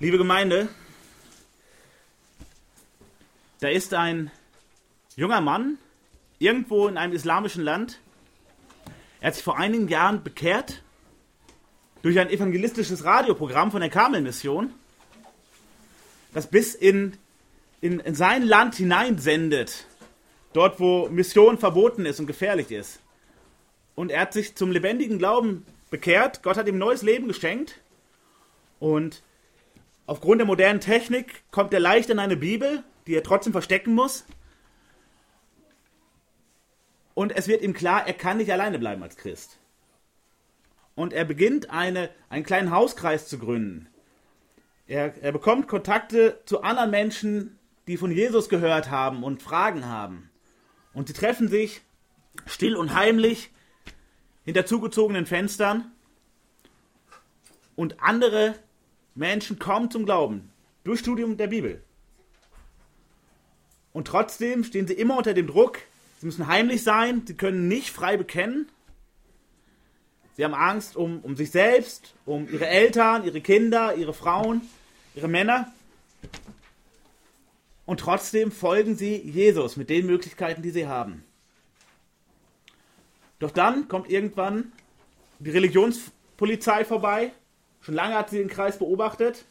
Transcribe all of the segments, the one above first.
Liebe Gemeinde, da ist ein junger Mann irgendwo in einem islamischen Land. Er hat sich vor einigen Jahren bekehrt durch ein evangelistisches Radioprogramm von der Karmel-Mission, das bis in, in, in sein Land hineinsendet, dort wo Mission verboten ist und gefährlich ist. Und er hat sich zum lebendigen Glauben bekehrt. Gott hat ihm neues Leben geschenkt. Und aufgrund der modernen Technik kommt er leicht in eine Bibel, die er trotzdem verstecken muss. Und es wird ihm klar, er kann nicht alleine bleiben als Christ. Und er beginnt eine, einen kleinen Hauskreis zu gründen. Er, er bekommt Kontakte zu anderen Menschen, die von Jesus gehört haben und Fragen haben. Und sie treffen sich still und heimlich hinter zugezogenen Fenstern. Und andere Menschen kommen zum Glauben durch Studium der Bibel. Und trotzdem stehen sie immer unter dem Druck, sie müssen heimlich sein, sie können nicht frei bekennen. Sie haben Angst um, um sich selbst, um ihre Eltern, ihre Kinder, ihre Frauen, ihre Männer. Und trotzdem folgen sie Jesus mit den Möglichkeiten, die sie haben. Doch dann kommt irgendwann die Religionspolizei vorbei. Schon lange hat sie den Kreis beobachtet.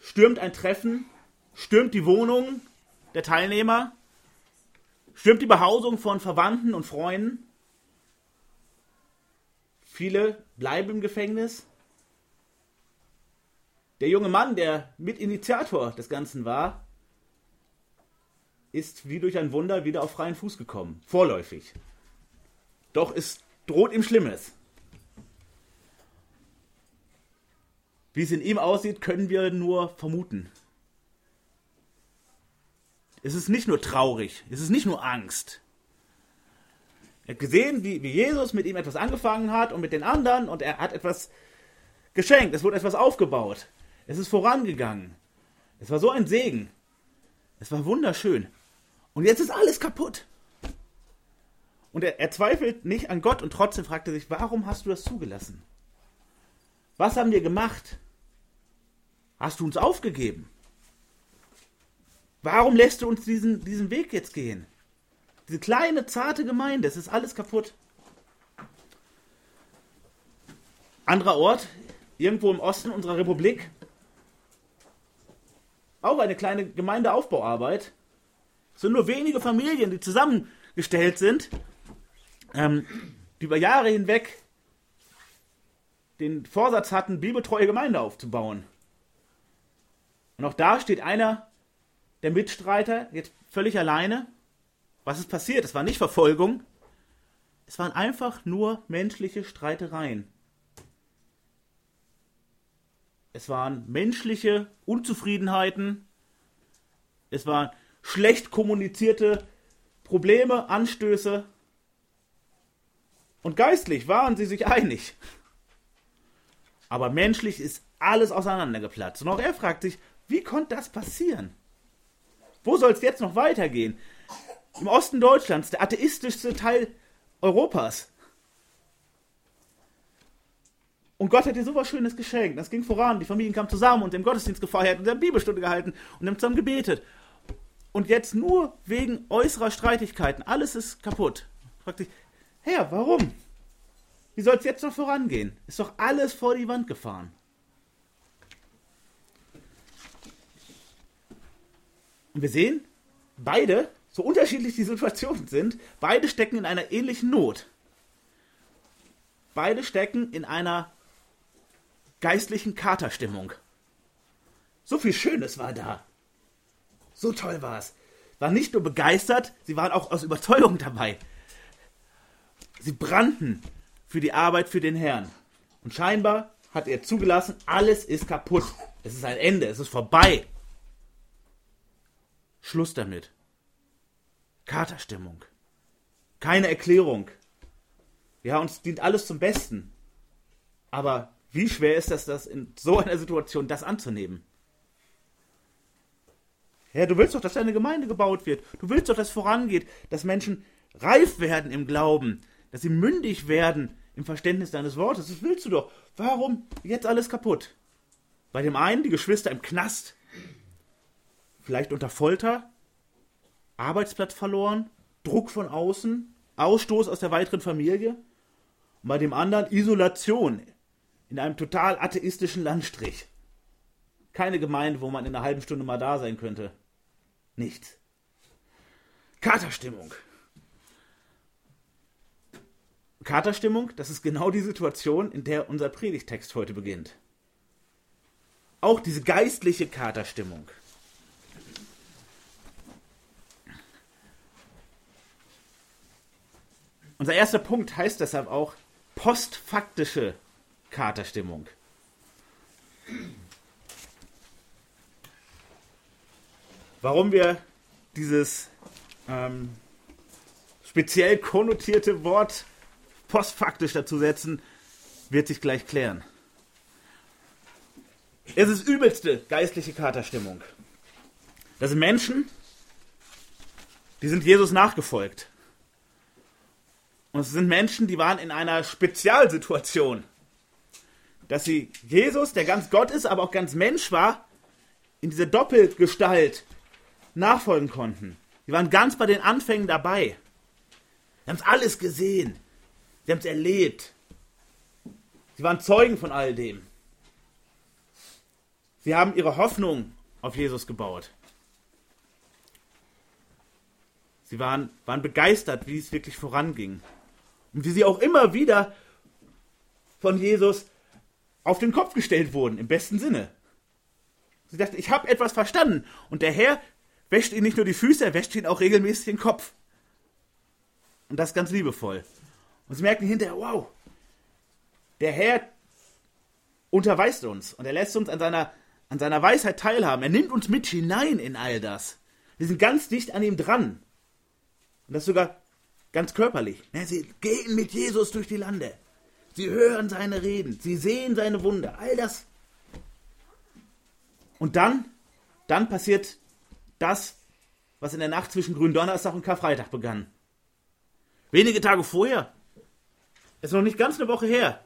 Stürmt ein Treffen stürmt die Wohnung der Teilnehmer, stürmt die Behausung von Verwandten und Freunden. Viele bleiben im Gefängnis. Der junge Mann, der Mitinitiator des Ganzen war, ist wie durch ein Wunder wieder auf freien Fuß gekommen. Vorläufig. Doch es droht ihm Schlimmes. Wie es in ihm aussieht, können wir nur vermuten. Es ist nicht nur traurig, es ist nicht nur Angst. Er hat gesehen, wie, wie Jesus mit ihm etwas angefangen hat und mit den anderen und er hat etwas geschenkt, es wurde etwas aufgebaut. Es ist vorangegangen. Es war so ein Segen. Es war wunderschön. Und jetzt ist alles kaputt. Und er, er zweifelt nicht an Gott und trotzdem fragt er sich, warum hast du das zugelassen? Was haben wir gemacht? Hast du uns aufgegeben? Warum lässt du uns diesen, diesen Weg jetzt gehen? Diese kleine, zarte Gemeinde, es ist alles kaputt. Anderer Ort, irgendwo im Osten unserer Republik, auch eine kleine Gemeindeaufbauarbeit. Es sind nur wenige Familien, die zusammengestellt sind, ähm, die über Jahre hinweg den Vorsatz hatten, bibeltreue Gemeinde aufzubauen. Und auch da steht einer der Mitstreiter jetzt völlig alleine. Was ist passiert? Es war nicht Verfolgung. Es waren einfach nur menschliche Streitereien. Es waren menschliche Unzufriedenheiten. Es waren schlecht kommunizierte Probleme, Anstöße. Und geistlich waren sie sich einig. Aber menschlich ist alles auseinandergeplatzt. Und auch er fragt sich, wie konnte das passieren? Wo soll es jetzt noch weitergehen? Im Osten Deutschlands, der atheistischste Teil Europas. Und Gott hat dir so was Schönes geschenkt. Das ging voran. Die Familien kamen zusammen und im Gottesdienst gefeiert und der Bibelstunde gehalten und haben zusammen gebetet. Und jetzt nur wegen äußerer Streitigkeiten. Alles ist kaputt. Fragt sich, Herr, warum? Wie soll es jetzt noch vorangehen? Ist doch alles vor die Wand gefahren. Und wir sehen, beide, so unterschiedlich die Situationen sind, beide stecken in einer ähnlichen Not. Beide stecken in einer geistlichen Katerstimmung. So viel Schönes war da. So toll war es. Waren nicht nur begeistert, sie waren auch aus Überzeugung dabei. Sie brannten für die Arbeit für den Herrn. Und scheinbar hat er zugelassen, alles ist kaputt. Es ist ein Ende, es ist vorbei. Schluss damit. Katerstimmung. Keine Erklärung. Ja, uns dient alles zum Besten. Aber wie schwer ist das, das in so einer Situation das anzunehmen? Ja, du willst doch, dass deine Gemeinde gebaut wird. Du willst doch, dass es vorangeht, dass Menschen reif werden im Glauben, dass sie mündig werden im Verständnis deines Wortes. Das willst du doch. Warum jetzt alles kaputt? Bei dem einen die Geschwister im Knast, vielleicht unter Folter, Arbeitsplatz verloren, Druck von außen, Ausstoß aus der weiteren Familie. Und bei dem anderen Isolation in einem total atheistischen Landstrich. Keine Gemeinde, wo man in einer halben Stunde mal da sein könnte. Nichts. Katerstimmung. Katerstimmung, das ist genau die Situation, in der unser Predigtext heute beginnt. Auch diese geistliche Katerstimmung. Unser erster Punkt heißt deshalb auch postfaktische Katerstimmung. Warum wir dieses ähm, speziell konnotierte Wort postfaktisch dazu setzen, wird sich gleich klären. Es ist übelste geistliche Katerstimmung. Das sind Menschen, die sind Jesus nachgefolgt. Und es sind Menschen, die waren in einer Spezialsituation. Dass sie Jesus, der ganz Gott ist, aber auch ganz Mensch war, in dieser Doppelgestalt nachfolgen konnten. Die waren ganz bei den Anfängen dabei. Sie haben es alles gesehen. Sie haben es erlebt. Sie waren Zeugen von all dem. Sie haben ihre Hoffnung auf Jesus gebaut. Sie waren, waren begeistert, wie es wirklich voranging. Und wie sie auch immer wieder von Jesus auf den Kopf gestellt wurden, im besten Sinne. Sie dachten, ich habe etwas verstanden. Und der Herr wäscht ihnen nicht nur die Füße, er wäscht ihnen auch regelmäßig den Kopf. Und das ganz liebevoll. Und sie merken hinterher, wow, der Herr unterweist uns und er lässt uns an seiner, an seiner Weisheit teilhaben. Er nimmt uns mit hinein in all das. Wir sind ganz dicht an ihm dran. Und das sogar ganz körperlich. Sie gehen mit Jesus durch die Lande. Sie hören seine Reden. Sie sehen seine Wunder. All das. Und dann, dann passiert das, was in der Nacht zwischen Gründonnerstag und Karfreitag begann. Wenige Tage vorher, ist noch nicht ganz eine Woche her,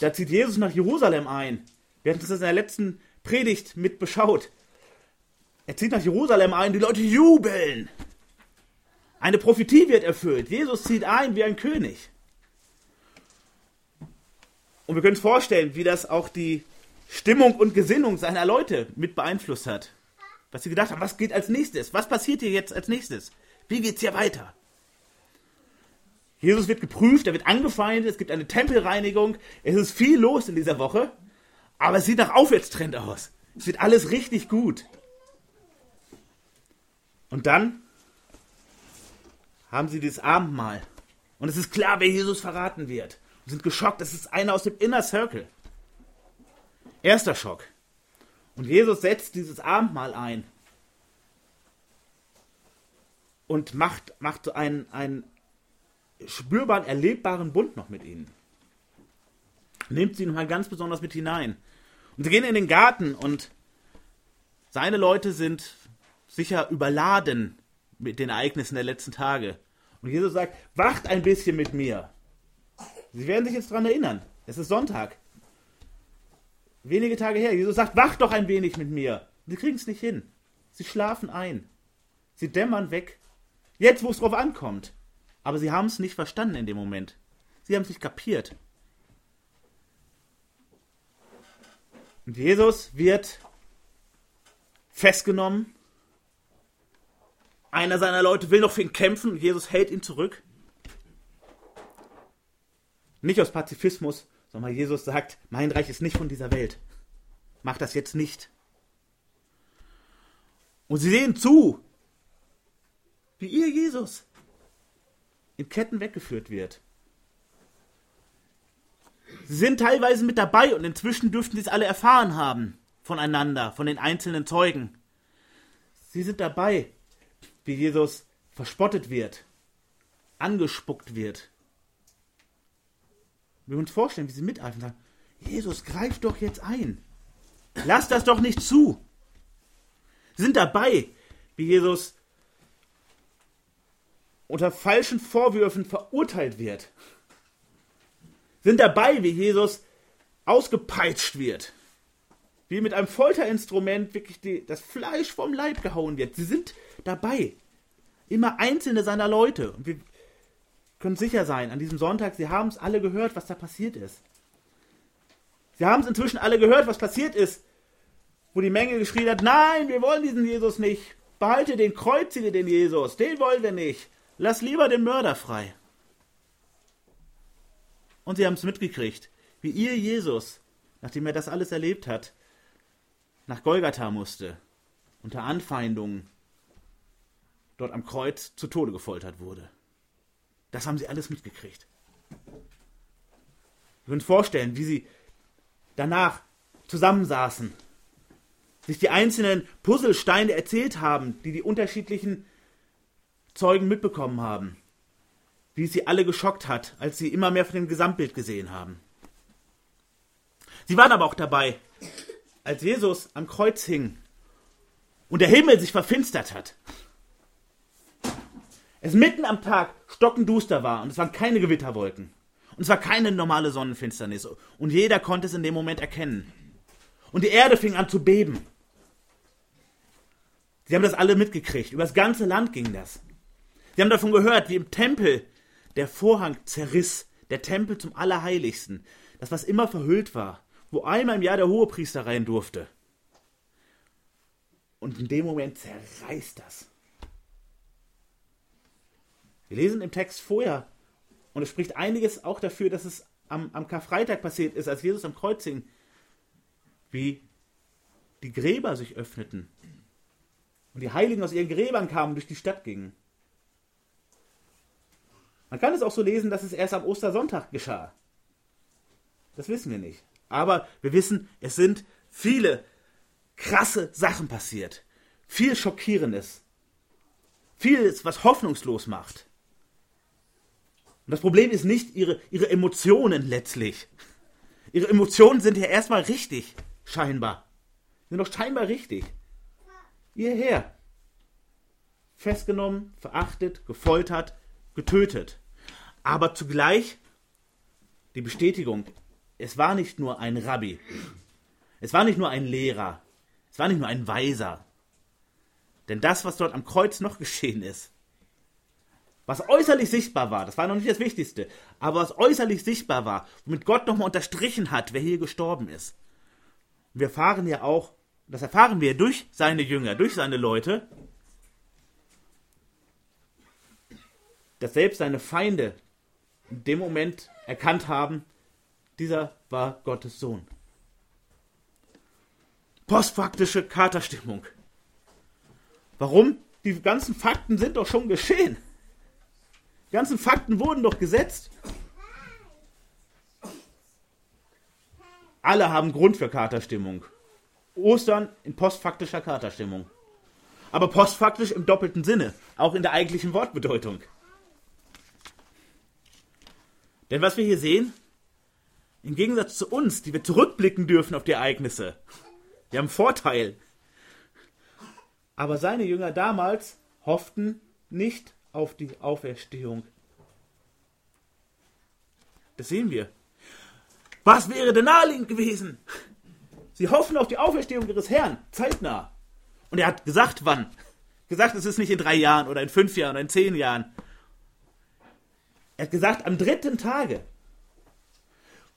da zieht Jesus nach Jerusalem ein. Wir hatten das in der letzten Predigt mit beschaut. Er zieht nach Jerusalem ein, die Leute jubeln. Eine Prophetie wird erfüllt. Jesus zieht ein wie ein König. Und wir können uns vorstellen, wie das auch die Stimmung und Gesinnung seiner Leute mit beeinflusst hat. Was sie gedacht haben, was geht als nächstes? Was passiert hier jetzt als nächstes? Wie geht's hier weiter? Jesus wird geprüft, er wird angefeindet, es gibt eine Tempelreinigung, es ist viel los in dieser Woche, aber es sieht nach Aufwärtstrend aus. Es wird alles richtig gut. Und dann haben sie dieses Abendmahl. Und es ist klar, wer Jesus verraten wird. Und sind geschockt, das ist einer aus dem Inner Circle. Erster Schock. Und Jesus setzt dieses Abendmahl ein und macht, macht so einen, einen spürbaren, erlebbaren Bund noch mit ihnen. Nimmt sie nochmal ganz besonders mit hinein. Und sie gehen in den Garten und seine Leute sind sicher überladen mit den Ereignissen der letzten Tage. Und Jesus sagt, wacht ein bisschen mit mir. Sie werden sich jetzt daran erinnern. Es ist Sonntag. Wenige Tage her. Jesus sagt, wacht doch ein wenig mit mir. Sie kriegen es nicht hin. Sie schlafen ein. Sie dämmern weg. Jetzt, wo es drauf ankommt. Aber sie haben es nicht verstanden in dem Moment. Sie haben es nicht kapiert. Und Jesus wird festgenommen. Einer seiner Leute will noch für ihn kämpfen Jesus hält ihn zurück. Nicht aus Pazifismus, sondern Jesus sagt, mein Reich ist nicht von dieser Welt. Mach das jetzt nicht. Und sie sehen zu, wie ihr Jesus in Ketten weggeführt wird. Sie sind teilweise mit dabei und inzwischen dürften sie es alle erfahren haben voneinander, von den einzelnen Zeugen. Sie sind dabei, wie Jesus verspottet wird, angespuckt wird. Wir uns vorstellen, wie sie miteifern sagen, Jesus, greif doch jetzt ein. Lass das doch nicht zu. Sie sind dabei, wie Jesus unter falschen Vorwürfen verurteilt wird. sind dabei, wie Jesus ausgepeitscht wird. Wie mit einem Folterinstrument wirklich die, das Fleisch vom Leib gehauen wird. Sie sind dabei. Immer einzelne seiner Leute. Und wir können sicher sein, an diesem Sonntag, sie haben es alle gehört, was da passiert ist. Sie haben es inzwischen alle gehört, was passiert ist, wo die Menge geschrien hat, nein, wir wollen diesen Jesus nicht. Behalte den, kreuzige den Jesus, den wollen wir nicht. Lass lieber den Mörder frei. Und sie haben es mitgekriegt, wie ihr Jesus, nachdem er das alles erlebt hat, nach Golgatha musste, unter Anfeindungen, dort am Kreuz zu Tode gefoltert wurde. Das haben sie alles mitgekriegt. Wir können uns vorstellen, wie sie danach zusammensaßen, sich die einzelnen Puzzlesteine erzählt haben, die die unterschiedlichen Zeugen mitbekommen haben wie es sie alle geschockt hat, als sie immer mehr von dem Gesamtbild gesehen haben. Sie waren aber auch dabei, als Jesus am Kreuz hing und der Himmel sich verfinstert hat. Es mitten am Tag stockenduster war und es waren keine Gewitterwolken. Und es war keine normale Sonnenfinsternis. Und jeder konnte es in dem Moment erkennen. Und die Erde fing an zu beben. Sie haben das alle mitgekriegt. Über das ganze Land ging das. Sie haben davon gehört, wie im Tempel der Vorhang zerriss, der Tempel zum Allerheiligsten, das was immer verhüllt war, wo einmal im Jahr der Hohepriester rein durfte. Und in dem Moment zerreißt das. Wir lesen im Text vorher, und es spricht einiges auch dafür, dass es am, am Karfreitag passiert ist, als Jesus am Kreuz hing, wie die Gräber sich öffneten und die Heiligen aus ihren Gräbern kamen und durch die Stadt gingen. Man kann es auch so lesen, dass es erst am Ostersonntag geschah. Das wissen wir nicht. Aber wir wissen, es sind viele krasse Sachen passiert. Viel Schockierendes. Vieles, was hoffnungslos macht. Das Problem ist nicht ihre, ihre Emotionen letztlich. Ihre Emotionen sind ja erstmal richtig, scheinbar. Sind doch scheinbar richtig. Hierher. Festgenommen, verachtet, gefoltert, getötet aber zugleich die Bestätigung, es war nicht nur ein Rabbi, es war nicht nur ein Lehrer, es war nicht nur ein Weiser. Denn das, was dort am Kreuz noch geschehen ist, was äußerlich sichtbar war, das war noch nicht das Wichtigste, aber was äußerlich sichtbar war, womit Gott nochmal unterstrichen hat, wer hier gestorben ist. wir erfahren ja auch, das erfahren wir durch seine Jünger, durch seine Leute, dass selbst seine Feinde in dem Moment erkannt haben, dieser war Gottes Sohn. Postfaktische Katerstimmung. Warum? Die ganzen Fakten sind doch schon geschehen. Die ganzen Fakten wurden doch gesetzt. Alle haben Grund für Katerstimmung. Ostern in postfaktischer Katerstimmung. Aber postfaktisch im doppelten Sinne, auch in der eigentlichen Wortbedeutung. Denn was wir hier sehen, im Gegensatz zu uns, die wir zurückblicken dürfen auf die Ereignisse, wir haben Vorteil. Aber seine Jünger damals hofften nicht auf die Auferstehung. Das sehen wir. Was wäre denn naheliegend gewesen? Sie hoffen auf die Auferstehung ihres Herrn, zeitnah. Und er hat gesagt, wann. Gesagt, es ist nicht in drei Jahren oder in fünf Jahren oder in zehn Jahren. Er hat gesagt, am dritten Tage.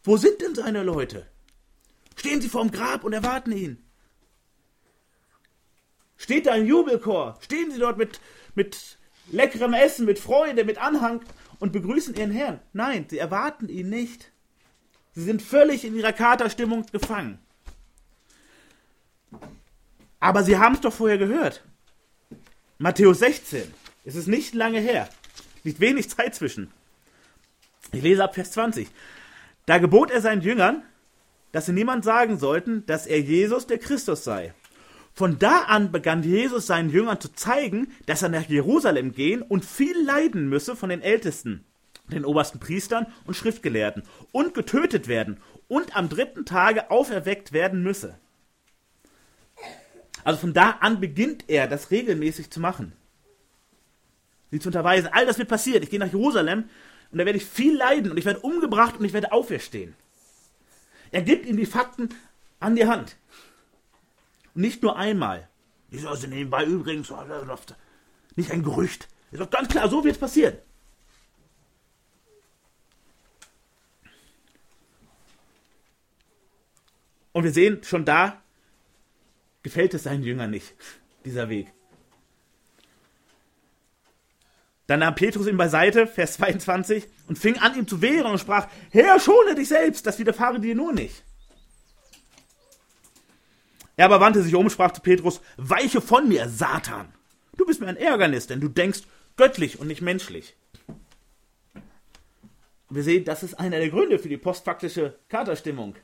Wo sind denn seine Leute? Stehen sie vorm Grab und erwarten ihn? Steht da ein Jubelchor? Stehen sie dort mit, mit leckerem Essen, mit Freude, mit Anhang und begrüßen ihren Herrn? Nein, sie erwarten ihn nicht. Sie sind völlig in ihrer Katerstimmung gefangen. Aber sie haben es doch vorher gehört. Matthäus 16. Es ist nicht lange her. Nicht wenig Zeit zwischen. Ich lese ab Vers 20. Da gebot er seinen Jüngern, dass sie niemand sagen sollten, dass er Jesus der Christus sei. Von da an begann Jesus seinen Jüngern zu zeigen, dass er nach Jerusalem gehen und viel leiden müsse von den Ältesten, den obersten Priestern und Schriftgelehrten und getötet werden und am dritten Tage auferweckt werden müsse. Also von da an beginnt er, das regelmäßig zu machen. Sie zu unterweisen. All das wird passiert. Ich gehe nach Jerusalem und da werde ich viel leiden und ich werde umgebracht und ich werde auferstehen. Er gibt ihm die Fakten an die Hand. Und nicht nur einmal. Ich so, also nebenbei übrigens, nicht ein Gerücht. Ist doch ganz klar, so wird es passieren. Und wir sehen schon da, gefällt es seinen Jüngern nicht, dieser Weg. Dann nahm Petrus ihn beiseite, Vers 22, und fing an, ihm zu wehren und sprach, Herr, schone dich selbst, das widerfahre dir nur nicht. Er aber wandte sich um und sprach zu Petrus, weiche von mir, Satan. Du bist mir ein Ärgernis, denn du denkst göttlich und nicht menschlich. Wir sehen, das ist einer der Gründe für die postfaktische Katerstimmung.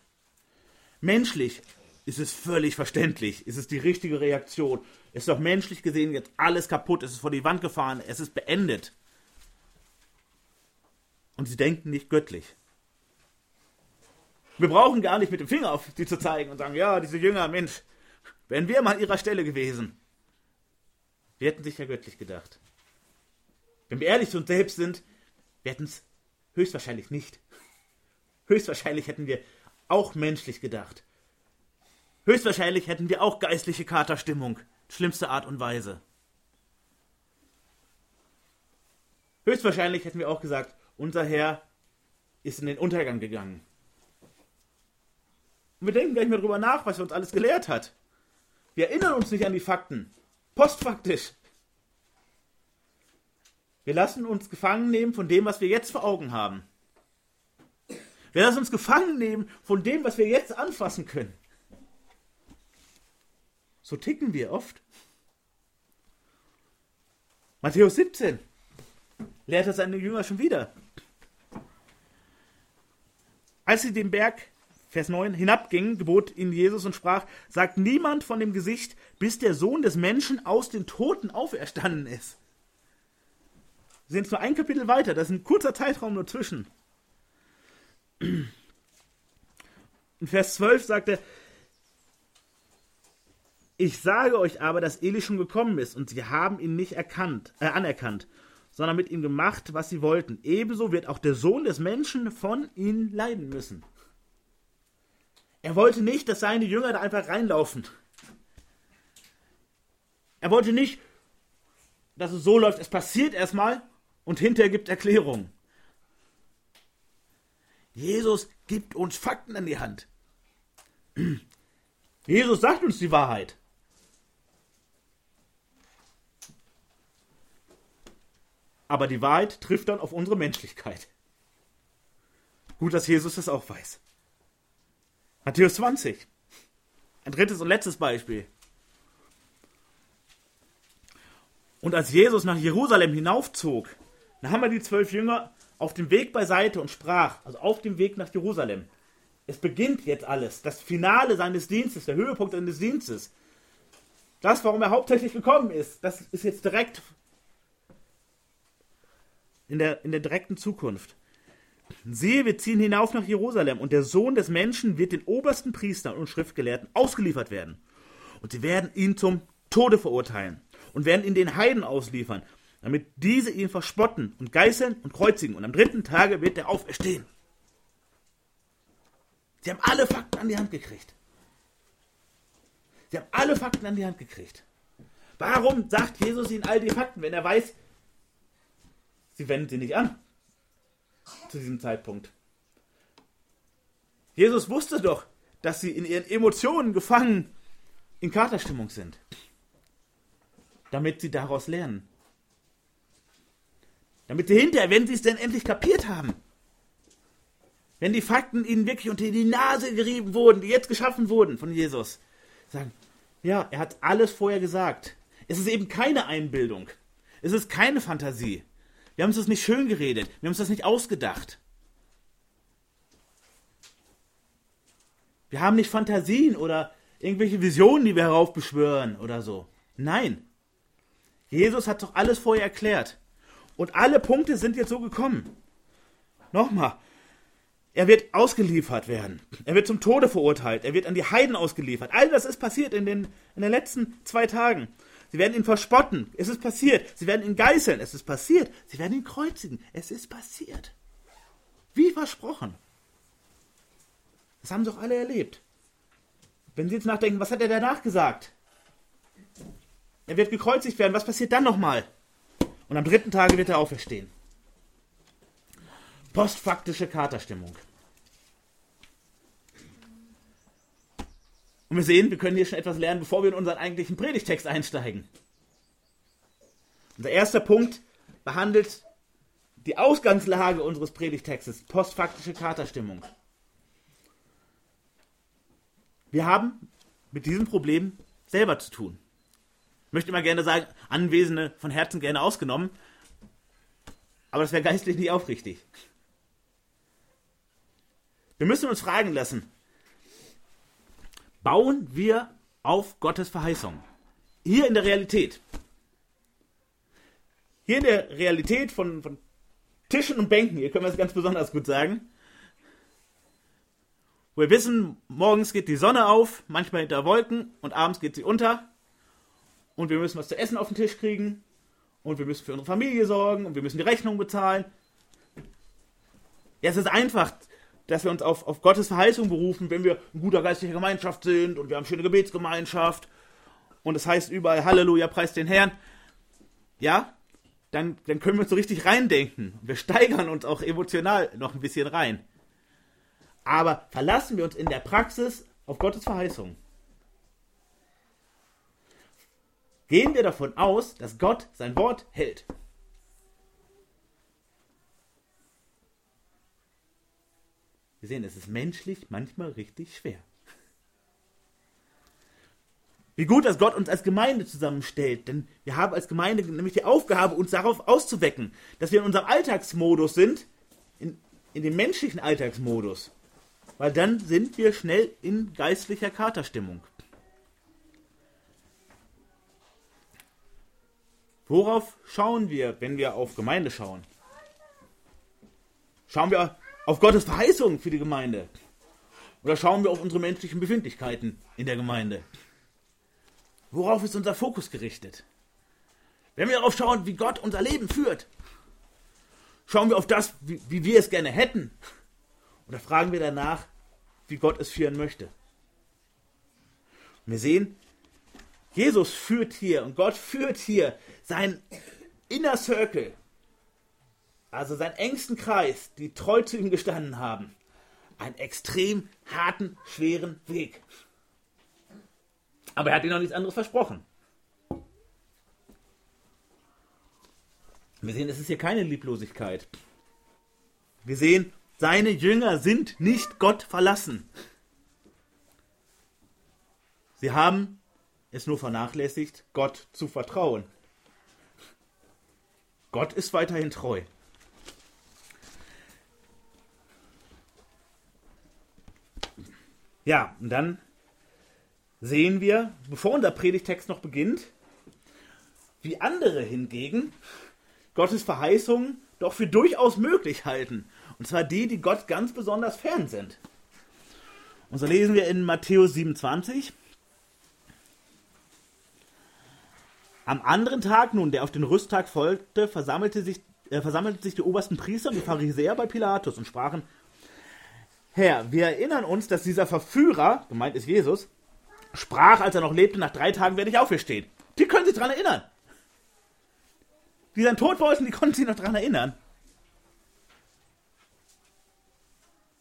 Menschlich ist es völlig verständlich, ist es die richtige Reaktion. Ist doch menschlich gesehen jetzt alles kaputt, es ist vor die Wand gefahren, es ist beendet. Und sie denken nicht göttlich. Wir brauchen gar nicht mit dem Finger auf sie zu zeigen und sagen, ja, diese Jünger, Mensch, wären wir mal an ihrer Stelle gewesen. Wir hätten sich ja göttlich gedacht. Wenn wir ehrlich zu uns selbst sind, wir hätten es höchstwahrscheinlich nicht. Höchstwahrscheinlich hätten wir auch menschlich gedacht. Höchstwahrscheinlich hätten wir auch geistliche Katerstimmung, schlimmste Art und Weise. Höchstwahrscheinlich hätten wir auch gesagt, unser Herr ist in den Untergang gegangen. Und wir denken gar nicht mehr darüber nach, was er uns alles gelehrt hat. Wir erinnern uns nicht an die Fakten. Postfaktisch. Wir lassen uns gefangen nehmen von dem, was wir jetzt vor Augen haben. Wir lassen uns gefangen nehmen von dem, was wir jetzt anfassen können. So ticken wir oft. Matthäus 17 lehrt er seine Jünger schon wieder. Als sie den Berg, Vers 9, hinabgingen, gebot ihnen Jesus und sprach, sagt niemand von dem Gesicht, bis der Sohn des Menschen aus den Toten auferstanden ist. Wir sind jetzt nur ein Kapitel weiter, das ist ein kurzer Zeitraum nur zwischen. In Vers 12 sagt er, ich sage euch aber, dass Eli schon gekommen ist und sie haben ihn nicht erkannt, äh, anerkannt, sondern mit ihm gemacht, was sie wollten. Ebenso wird auch der Sohn des Menschen von ihnen leiden müssen. Er wollte nicht, dass seine Jünger da einfach reinlaufen. Er wollte nicht, dass es so läuft, es passiert erstmal und hinterher gibt Erklärung. Jesus gibt uns Fakten an die Hand. Jesus sagt uns die Wahrheit. Aber die Wahrheit trifft dann auf unsere Menschlichkeit. Gut, dass Jesus das auch weiß. Matthäus 20. Ein drittes und letztes Beispiel. Und als Jesus nach Jerusalem hinaufzog, haben wir die zwölf Jünger auf dem Weg beiseite und sprach, also auf dem Weg nach Jerusalem. Es beginnt jetzt alles, das Finale seines Dienstes, der Höhepunkt seines Dienstes. Das, warum er hauptsächlich gekommen ist, das ist jetzt direkt in der, in der direkten Zukunft. Siehe, wir ziehen hinauf nach Jerusalem und der Sohn des Menschen wird den obersten Priestern und Schriftgelehrten ausgeliefert werden. Und sie werden ihn zum Tode verurteilen und werden ihn den Heiden ausliefern damit diese ihn verspotten und geißeln und kreuzigen. Und am dritten Tage wird er auferstehen. Sie haben alle Fakten an die Hand gekriegt. Sie haben alle Fakten an die Hand gekriegt. Warum sagt Jesus ihnen all die Fakten, wenn er weiß, sie wenden sie nicht an? Zu diesem Zeitpunkt. Jesus wusste doch, dass sie in ihren Emotionen gefangen in Katerstimmung sind. Damit sie daraus lernen. Damit sie hinterher, wenn sie es denn endlich kapiert haben, wenn die Fakten ihnen wirklich unter die Nase gerieben wurden, die jetzt geschaffen wurden von Jesus, sagen, ja, er hat alles vorher gesagt. Es ist eben keine Einbildung. Es ist keine Fantasie. Wir haben uns das nicht schön geredet. Wir haben uns das nicht ausgedacht. Wir haben nicht Fantasien oder irgendwelche Visionen, die wir heraufbeschwören oder so. Nein. Jesus hat doch alles vorher erklärt. Und alle Punkte sind jetzt so gekommen. Nochmal. Er wird ausgeliefert werden. Er wird zum Tode verurteilt. Er wird an die Heiden ausgeliefert. All das ist passiert in den, in den letzten zwei Tagen. Sie werden ihn verspotten. Es ist passiert. Sie werden ihn geißeln. Es ist passiert. Sie werden ihn kreuzigen. Es ist passiert. Wie versprochen. Das haben sie doch alle erlebt. Wenn Sie jetzt nachdenken, was hat er danach gesagt? Er wird gekreuzigt werden. Was passiert dann nochmal? Und am dritten Tage wird er auferstehen. Postfaktische Katerstimmung. Und wir sehen, wir können hier schon etwas lernen, bevor wir in unseren eigentlichen Predigtext einsteigen. Unser erster Punkt behandelt die Ausgangslage unseres Predigtextes, postfaktische Katerstimmung. Wir haben mit diesem Problem selber zu tun. Ich möchte immer gerne sagen, Anwesende von Herzen gerne ausgenommen, aber das wäre geistlich nicht aufrichtig. Wir müssen uns fragen lassen, bauen wir auf Gottes Verheißung? Hier in der Realität. Hier in der Realität von, von Tischen und Bänken, hier können wir es ganz besonders gut sagen, wir wissen, morgens geht die Sonne auf, manchmal hinter Wolken und abends geht sie unter. Und wir müssen was zu essen auf den Tisch kriegen. Und wir müssen für unsere Familie sorgen und wir müssen die Rechnung bezahlen. Ja, es ist einfach, dass wir uns auf, auf Gottes Verheißung berufen, wenn wir in guter geistlicher Gemeinschaft sind und wir haben schöne Gebetsgemeinschaft und es das heißt überall Halleluja, preis den Herrn. Ja, dann, dann können wir uns so richtig reindenken. Wir steigern uns auch emotional noch ein bisschen rein. Aber verlassen wir uns in der Praxis auf Gottes Verheißung. Gehen wir davon aus, dass Gott sein Wort hält. Wir sehen, es ist menschlich manchmal richtig schwer. Wie gut, dass Gott uns als Gemeinde zusammenstellt, denn wir haben als Gemeinde nämlich die Aufgabe, uns darauf auszuwecken, dass wir in unserem Alltagsmodus sind, in, in dem menschlichen Alltagsmodus weil dann sind wir schnell in geistlicher Katerstimmung. Worauf schauen wir, wenn wir auf Gemeinde schauen? Schauen wir auf Gottes Verheißung für die Gemeinde? Oder schauen wir auf unsere menschlichen Befindlichkeiten in der Gemeinde? Worauf ist unser Fokus gerichtet? Wenn wir darauf schauen, wie Gott unser Leben führt, schauen wir auf das, wie, wie wir es gerne hätten? Oder fragen wir danach, wie Gott es führen möchte. wir sehen, Jesus führt hier und Gott führt hier sein Inner Circle, also seinen engsten Kreis, die treu zu ihm gestanden haben, einen extrem harten, schweren Weg. Aber er hat ihnen noch nichts anderes versprochen. Wir sehen, es ist hier keine Lieblosigkeit. Wir sehen, seine Jünger sind nicht Gott verlassen. Sie haben es nur vernachlässigt, Gott zu vertrauen. Gott ist weiterhin treu. Ja, und dann sehen wir, bevor unser Predigtext noch beginnt, wie andere hingegen Gottes Verheißungen doch für durchaus möglich halten und zwar die, die Gott ganz besonders fern sind. Und so lesen wir in Matthäus 27. Am anderen Tag nun, der auf den Rüsttag folgte, versammelte sich, äh, versammelten sich die obersten Priester und die Pharisäer bei Pilatus und sprachen, Herr, wir erinnern uns, dass dieser Verführer, gemeint ist Jesus, sprach, als er noch lebte, nach drei Tagen werde ich auferstehen. Die können sich daran erinnern. Die dann tot wollten, die konnten sich noch daran erinnern.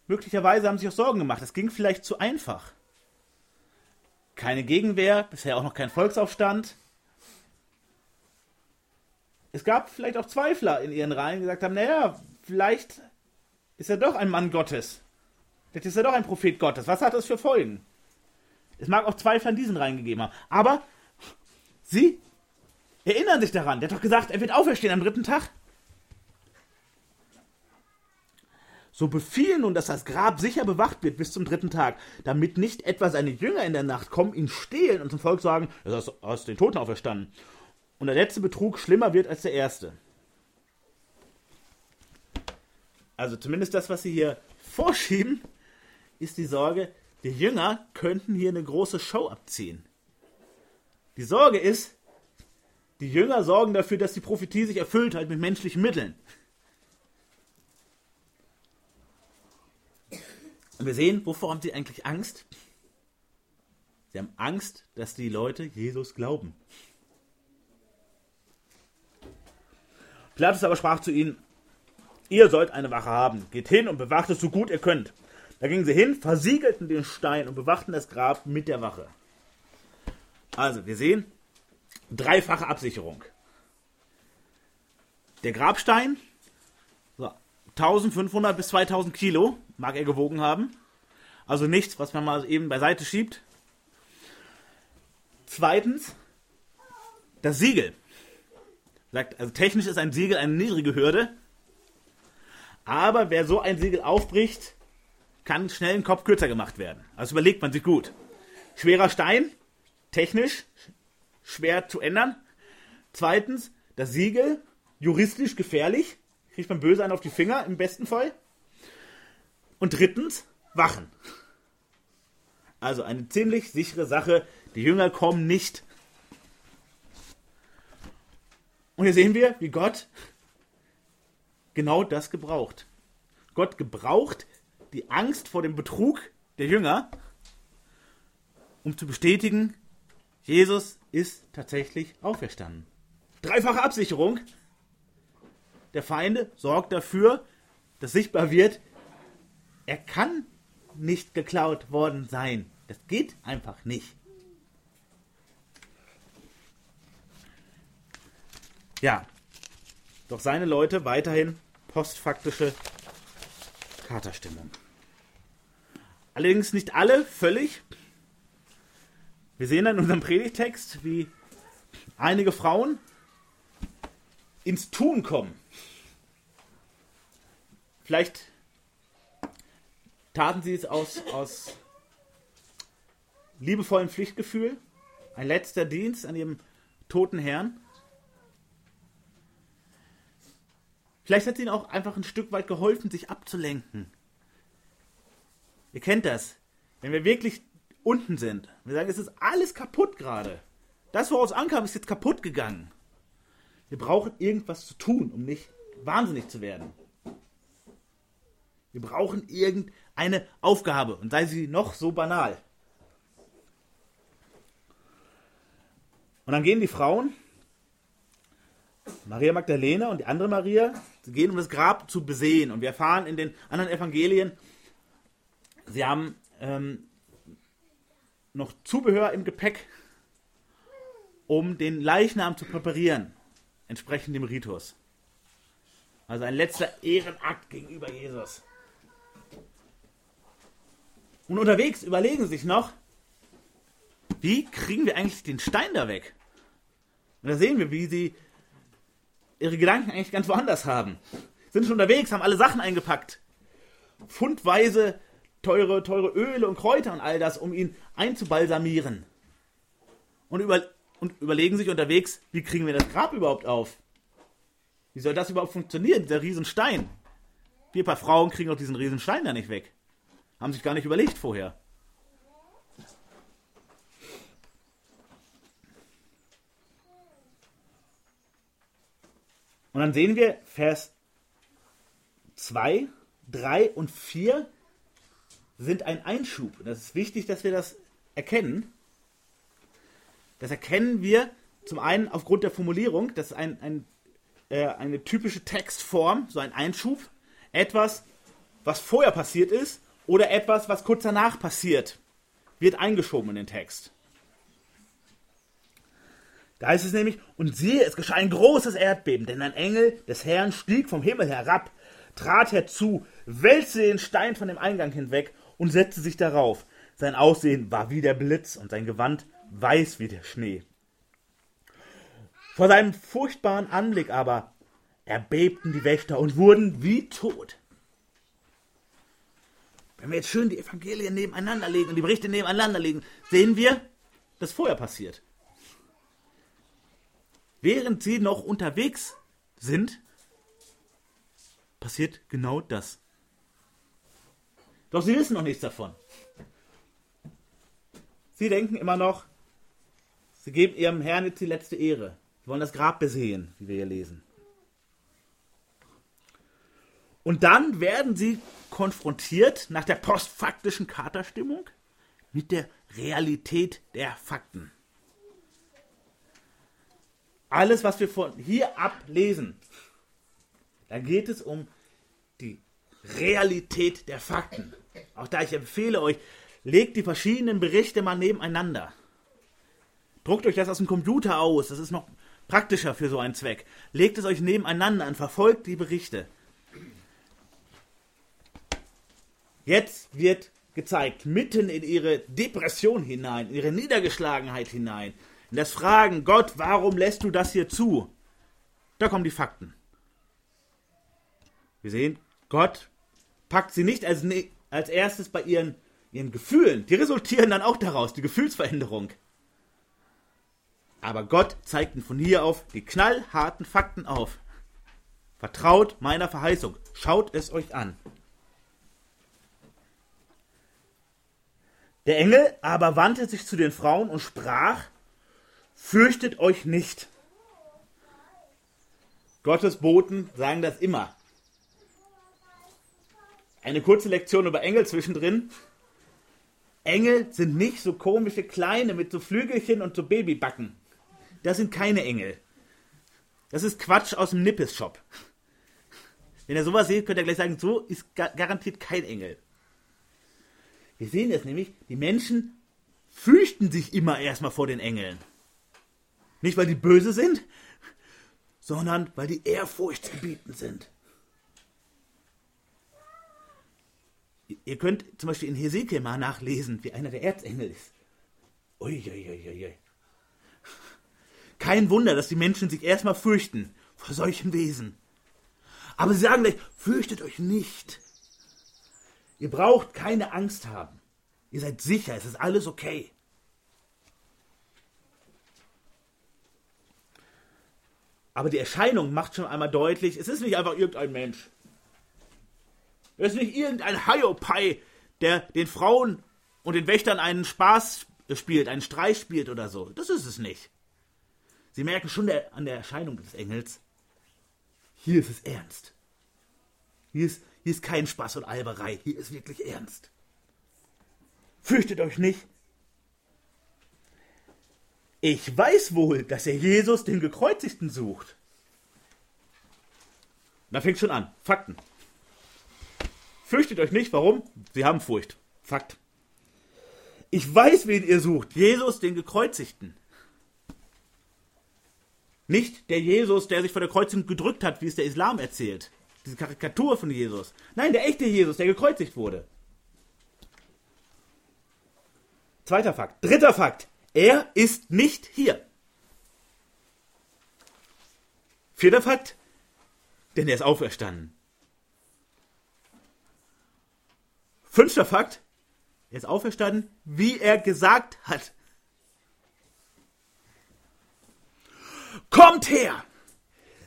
Möglicherweise haben sich auch Sorgen gemacht. Es ging vielleicht zu einfach. Keine Gegenwehr, bisher auch noch kein Volksaufstand. Es gab vielleicht auch Zweifler in ihren Reihen, die gesagt haben, naja, vielleicht ist er doch ein Mann Gottes. Vielleicht ist er doch ein Prophet Gottes. Was hat das für Folgen? Es mag auch Zweifler in diesen Reihen gegeben haben. Aber sie erinnern sich daran. Der hat doch gesagt, er wird auferstehen am dritten Tag. So befiehl nun, dass das Grab sicher bewacht wird bis zum dritten Tag, damit nicht etwa seine Jünger in der Nacht kommen, ihn stehlen und zum Volk sagen, er ist aus den Toten auferstanden. Und der letzte Betrug schlimmer wird als der erste. Also zumindest das, was sie hier vorschieben, ist die Sorge, die Jünger könnten hier eine große Show abziehen. Die Sorge ist, die Jünger sorgen dafür, dass die Prophetie sich erfüllt halt mit menschlichen Mitteln. Und wir sehen, wovor haben sie eigentlich Angst? Sie haben Angst, dass die Leute Jesus glauben. Pilatus aber sprach zu ihnen, ihr sollt eine Wache haben, geht hin und bewacht es so gut ihr könnt. Da gingen sie hin, versiegelten den Stein und bewachten das Grab mit der Wache. Also, wir sehen, dreifache Absicherung. Der Grabstein, so 1500 bis 2000 Kilo mag er gewogen haben. Also nichts, was man mal eben beiseite schiebt. Zweitens, das Siegel. Sagt, also technisch ist ein Siegel eine niedrige Hürde. Aber wer so ein Siegel aufbricht, kann schnell ein Kopf kürzer gemacht werden. Also überlegt man sich gut. Schwerer Stein, technisch schwer zu ändern. Zweitens, das Siegel, juristisch gefährlich. Kriegt man böse einen auf die Finger, im besten Fall. Und drittens, Wachen. Also eine ziemlich sichere Sache. Die Jünger kommen nicht. Und hier sehen wir, wie Gott genau das gebraucht. Gott gebraucht die Angst vor dem Betrug der Jünger, um zu bestätigen, Jesus ist tatsächlich auferstanden. Dreifache Absicherung. Der Feinde sorgt dafür, dass sichtbar wird, er kann nicht geklaut worden sein. Das geht einfach nicht. Ja, doch seine Leute weiterhin postfaktische Katerstimmung. Allerdings nicht alle völlig. Wir sehen dann in unserem Predigtext, wie einige Frauen ins Tun kommen. Vielleicht taten sie es aus, aus liebevollem Pflichtgefühl, ein letzter Dienst an ihrem toten Herrn. Vielleicht hat es ihnen auch einfach ein Stück weit geholfen, sich abzulenken. Ihr kennt das. Wenn wir wirklich unten sind, wir sagen, es ist alles kaputt gerade. Das, woraus ankam, ist jetzt kaputt gegangen. Wir brauchen irgendwas zu tun, um nicht wahnsinnig zu werden. Wir brauchen irgendeine Aufgabe und sei sie noch so banal. Und dann gehen die Frauen, Maria Magdalena und die andere Maria, sie gehen, um das Grab zu besehen. Und wir erfahren in den anderen Evangelien, sie haben ähm, noch Zubehör im Gepäck, um den Leichnam zu präparieren, entsprechend dem Ritus. Also ein letzter Ehrenakt gegenüber Jesus. Und unterwegs überlegen sie sich noch, wie kriegen wir eigentlich den Stein da weg? Und da sehen wir, wie sie ihre Gedanken eigentlich ganz woanders haben. Sind schon unterwegs, haben alle Sachen eingepackt. Fundweise teure, teure Öle und Kräuter und all das, um ihn einzubalsamieren. Und, über, und überlegen sich unterwegs, wie kriegen wir das Grab überhaupt auf? Wie soll das überhaupt funktionieren, dieser Riesenstein? Wir paar Frauen kriegen auch diesen Riesenstein da nicht weg. Haben sich gar nicht überlegt vorher. Und dann sehen wir Vers 2, 3 und 4 sind ein Einschub. Und das ist wichtig, dass wir das erkennen. Das erkennen wir zum einen aufgrund der Formulierung, das ist ein, ein, äh, eine typische Textform, so ein Einschub. Etwas, was vorher passiert ist oder etwas, was kurz danach passiert, wird eingeschoben in den Text. Da heißt es nämlich, und siehe, es geschah ein großes Erdbeben, denn ein Engel des Herrn stieg vom Himmel herab, trat herzu, wälzte den Stein von dem Eingang hinweg und setzte sich darauf. Sein Aussehen war wie der Blitz und sein Gewand weiß wie der Schnee. Vor seinem furchtbaren Anblick aber erbebten die Wächter und wurden wie tot. Wenn wir jetzt schön die Evangelien nebeneinander legen und die Berichte nebeneinander legen, sehen wir, dass vorher passiert. Während sie noch unterwegs sind, passiert genau das. Doch sie wissen noch nichts davon. Sie denken immer noch, sie geben ihrem Herrn jetzt die letzte Ehre. Sie wollen das Grab besehen, wie wir hier lesen. Und dann werden sie konfrontiert nach der postfaktischen Katerstimmung mit der Realität der Fakten. Alles, was wir von hier ablesen, da geht es um die Realität der Fakten. Auch da ich empfehle euch, legt die verschiedenen Berichte mal nebeneinander. Druckt euch das aus dem Computer aus, das ist noch praktischer für so einen Zweck. Legt es euch nebeneinander und verfolgt die Berichte. Jetzt wird gezeigt, mitten in ihre Depression hinein, in ihre Niedergeschlagenheit hinein, in das Fragen, Gott, warum lässt du das hier zu? Da kommen die Fakten. Wir sehen, Gott packt sie nicht als, ne, als erstes bei ihren, ihren Gefühlen. Die resultieren dann auch daraus, die Gefühlsveränderung. Aber Gott zeigt ihnen von hier auf die knallharten Fakten auf. Vertraut meiner Verheißung. Schaut es euch an. Der Engel aber wandte sich zu den Frauen und sprach, Fürchtet euch nicht. Gottes Boten sagen das immer. Eine kurze Lektion über Engel zwischendrin. Engel sind nicht so komische Kleine mit so Flügelchen und so Babybacken. Das sind keine Engel. Das ist Quatsch aus dem Nippes-Shop. Wenn ihr sowas seht, könnt ihr gleich sagen, so ist garantiert kein Engel. Wir sehen es nämlich, die Menschen fürchten sich immer erstmal vor den Engeln. Nicht, weil die böse sind, sondern weil die ehrfurchtsgebietend sind. Ihr könnt zum Beispiel in Hesekiel mal nachlesen, wie einer der Erzengel ist. Uiuiuiui. Kein Wunder, dass die Menschen sich erstmal fürchten vor solchen Wesen. Aber sie sagen gleich, fürchtet euch nicht. Ihr braucht keine Angst haben. Ihr seid sicher, es ist alles okay. Aber die Erscheinung macht schon einmal deutlich, es ist nicht einfach irgendein Mensch. Es ist nicht irgendein Hiopai, der den Frauen und den Wächtern einen Spaß spielt, einen Streich spielt oder so. Das ist es nicht. Sie merken schon der, an der Erscheinung des Engels, hier ist es ernst. Hier ist, hier ist kein Spaß und Alberei, hier ist wirklich ernst. Fürchtet euch nicht, ich weiß wohl, dass er Jesus den Gekreuzigten sucht. Da fängt schon an. Fakten. Fürchtet euch nicht, warum? Sie haben Furcht. Fakt. Ich weiß, wen ihr sucht. Jesus, den Gekreuzigten. Nicht der Jesus, der sich vor der Kreuzigung gedrückt hat, wie es der Islam erzählt. Diese Karikatur von Jesus. Nein, der echte Jesus, der gekreuzigt wurde. Zweiter Fakt. Dritter Fakt. Er ist nicht hier. Vierter Fakt, denn er ist auferstanden. Fünfter Fakt, er ist auferstanden, wie er gesagt hat. Kommt her!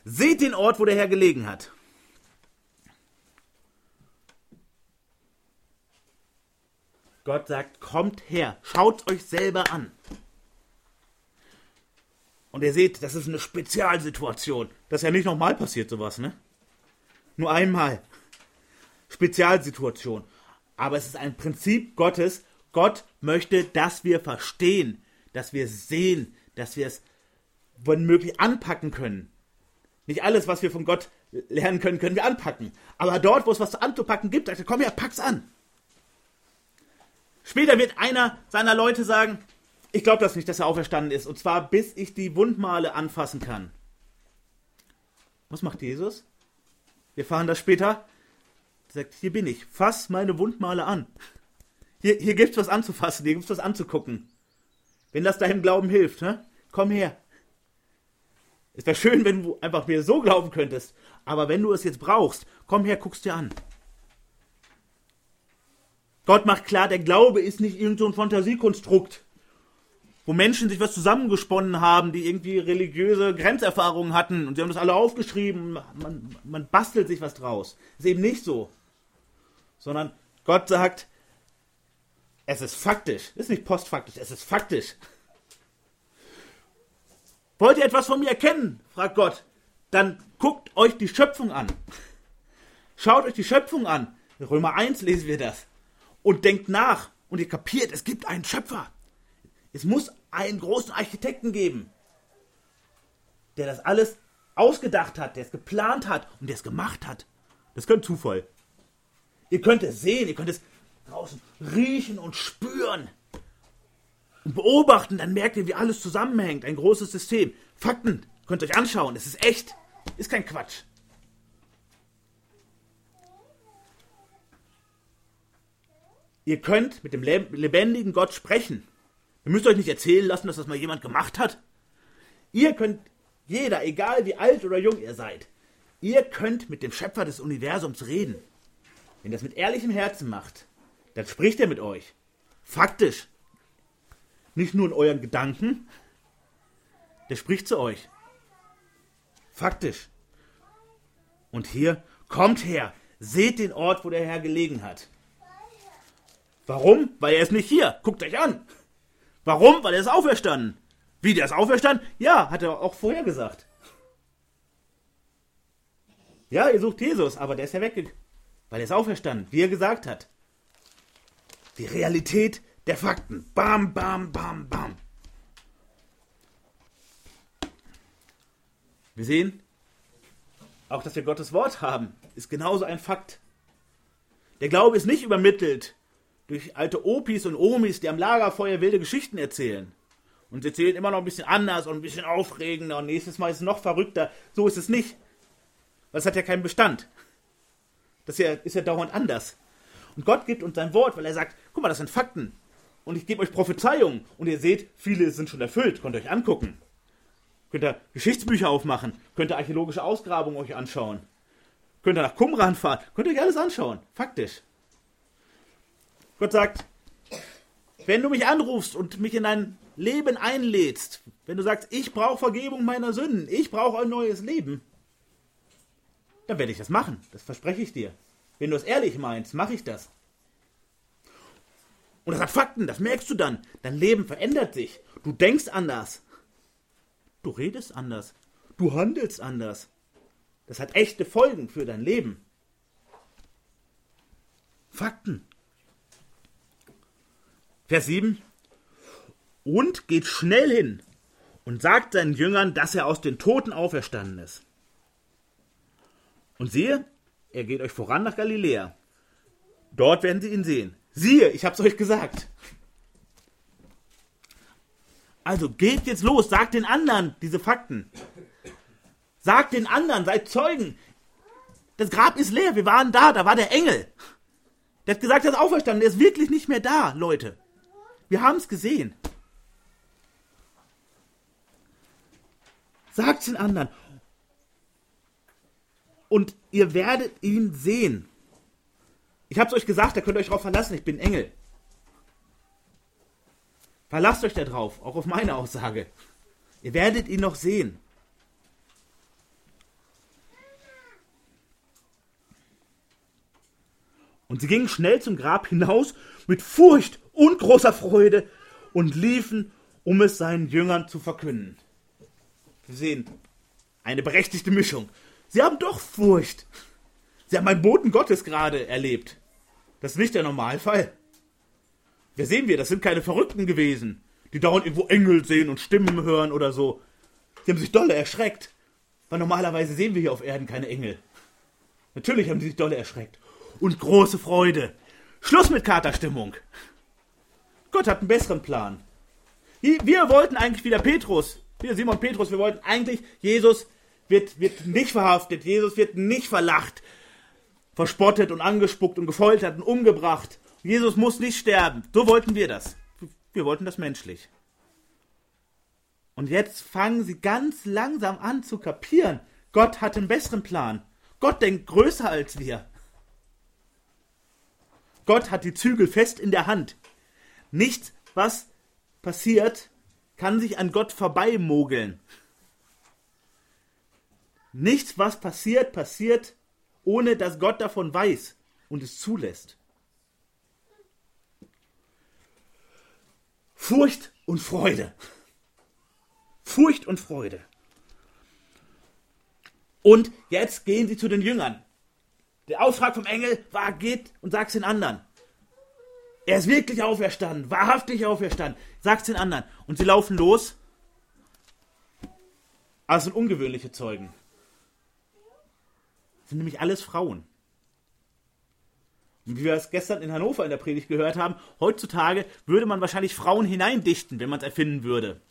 Seht den Ort, wo der Herr gelegen hat. Gott sagt, kommt her, schaut euch selber an. Und ihr seht, das ist eine Spezialsituation. Das ist ja nicht nochmal passiert, sowas, ne? Nur einmal. Spezialsituation. Aber es ist ein Prinzip Gottes. Gott möchte, dass wir verstehen, dass wir sehen, dass wir es, wenn möglich, anpacken können. Nicht alles, was wir von Gott lernen können, können wir anpacken. Aber dort, wo es was anzupacken gibt, sagt er, komm her, pack's an. Später wird einer seiner Leute sagen, ich glaube das nicht, dass er auferstanden ist. Und zwar bis ich die Wundmale anfassen kann. Was macht Jesus? Wir fahren das später. Sagt, hier bin ich. Fass meine Wundmale an. Hier, hier gibt's was anzufassen, hier gibt's was anzugucken. Wenn das deinem Glauben hilft, ne? komm her. Es wäre schön, wenn du einfach mir so glauben könntest. Aber wenn du es jetzt brauchst, komm her, guck's dir an. Gott macht klar, der Glaube ist nicht irgendein so Fantasiekonstrukt, wo Menschen sich was zusammengesponnen haben, die irgendwie religiöse Grenzerfahrungen hatten und sie haben das alle aufgeschrieben, man, man bastelt sich was draus. Ist eben nicht so. Sondern Gott sagt, es ist faktisch. Ist nicht postfaktisch, es ist faktisch. Wollt ihr etwas von mir erkennen? fragt Gott. Dann guckt euch die Schöpfung an. Schaut euch die Schöpfung an. In Römer 1 lesen wir das. Und denkt nach. Und ihr kapiert, es gibt einen Schöpfer. Es muss einen großen Architekten geben, der das alles ausgedacht hat, der es geplant hat und der es gemacht hat. Das ist kein Zufall. Ihr könnt es sehen, ihr könnt es draußen riechen und spüren und beobachten, dann merkt ihr, wie alles zusammenhängt. Ein großes System. Fakten könnt ihr euch anschauen. Es ist echt. Ist kein Quatsch. Ihr könnt mit dem lebendigen Gott sprechen. Ihr müsst euch nicht erzählen lassen, dass das mal jemand gemacht hat. Ihr könnt, jeder, egal wie alt oder jung ihr seid, ihr könnt mit dem Schöpfer des Universums reden. Wenn ihr das mit ehrlichem Herzen macht, dann spricht er mit euch. Faktisch. Nicht nur in euren Gedanken. Der spricht zu euch. Faktisch. Und hier, kommt her, seht den Ort, wo der Herr gelegen hat. Warum? Weil er ist nicht hier. Guckt euch an. Warum? Weil er ist auferstanden. Wie, der ist auferstanden? Ja, hat er auch vorher gesagt. Ja, ihr sucht Jesus, aber der ist ja weggegangen. Weil er ist auferstanden, wie er gesagt hat. Die Realität der Fakten. Bam, bam, bam, bam. Wir sehen, auch dass wir Gottes Wort haben, ist genauso ein Fakt. Der Glaube ist nicht übermittelt durch alte Opis und Omis, die am Lagerfeuer wilde Geschichten erzählen. Und sie erzählen immer noch ein bisschen anders und ein bisschen aufregender und nächstes Mal ist es noch verrückter. So ist es nicht. Es hat ja keinen Bestand. Das ist ja, ist ja dauernd anders. Und Gott gibt uns sein Wort, weil er sagt, guck mal, das sind Fakten. Und ich gebe euch Prophezeiungen. Und ihr seht, viele sind schon erfüllt. Könnt ihr euch angucken. Könnt ihr Geschichtsbücher aufmachen. Könnt ihr archäologische Ausgrabungen euch anschauen. Könnt ihr nach Qumran fahren. Könnt ihr euch alles anschauen. Faktisch. Gott sagt, wenn du mich anrufst und mich in dein Leben einlädst, wenn du sagst, ich brauche Vergebung meiner Sünden, ich brauche ein neues Leben, dann werde ich das machen. Das verspreche ich dir. Wenn du es ehrlich meinst, mache ich das. Und das hat Fakten, das merkst du dann. Dein Leben verändert sich. Du denkst anders. Du redest anders. Du handelst anders. Das hat echte Folgen für dein Leben. Fakten. Vers 7. Und geht schnell hin und sagt seinen Jüngern, dass er aus den Toten auferstanden ist. Und siehe, er geht euch voran nach Galiläa. Dort werden sie ihn sehen. Siehe, ich hab's euch gesagt. Also geht jetzt los, sagt den anderen diese Fakten. Sagt den anderen, seid Zeugen. Das Grab ist leer, wir waren da, da war der Engel. Der hat gesagt, er ist auferstanden, der ist wirklich nicht mehr da, Leute. Wir haben es gesehen. Sagt den anderen und ihr werdet ihn sehen. Ich habe es euch gesagt, da könnt ihr euch darauf verlassen, ich bin Engel. Verlasst euch darauf, auch auf meine Aussage. Ihr werdet ihn noch sehen. Und sie gingen schnell zum Grab hinaus mit Furcht und großer Freude und liefen, um es seinen Jüngern zu verkünden. Wir sehen eine berechtigte Mischung. Sie haben doch Furcht. Sie haben einen Boten Gottes gerade erlebt. Das ist nicht der Normalfall. Wer sehen wir? Das sind keine Verrückten gewesen, die dauernd irgendwo Engel sehen und Stimmen hören oder so. Sie haben sich dolle erschreckt. Weil normalerweise sehen wir hier auf Erden keine Engel. Natürlich haben sie sich dolle erschreckt. Und große Freude. Schluss mit Katerstimmung. Gott hat einen besseren Plan. Wir wollten eigentlich wieder Petrus, wir Simon Petrus, wir wollten eigentlich Jesus wird, wird nicht verhaftet, Jesus wird nicht verlacht, verspottet und angespuckt und gefoltert und umgebracht. Jesus muss nicht sterben. So wollten wir das. Wir wollten das menschlich. Und jetzt fangen sie ganz langsam an zu kapieren. Gott hat einen besseren Plan. Gott denkt größer als wir. Gott hat die Zügel fest in der Hand. Nichts, was passiert, kann sich an Gott vorbeimogeln. Nichts, was passiert, passiert, ohne dass Gott davon weiß und es zulässt. Furcht und Freude. Furcht und Freude. Und jetzt gehen sie zu den Jüngern. Der Auftrag vom Engel war, geht und sag's den anderen. Er ist wirklich auferstanden, wahrhaftig auferstanden. Sag's den anderen. Und sie laufen los. Es sind ungewöhnliche Zeugen. Sind nämlich alles Frauen. Und wie wir es gestern in Hannover in der Predigt gehört haben, heutzutage würde man wahrscheinlich Frauen hineindichten, wenn man es erfinden würde.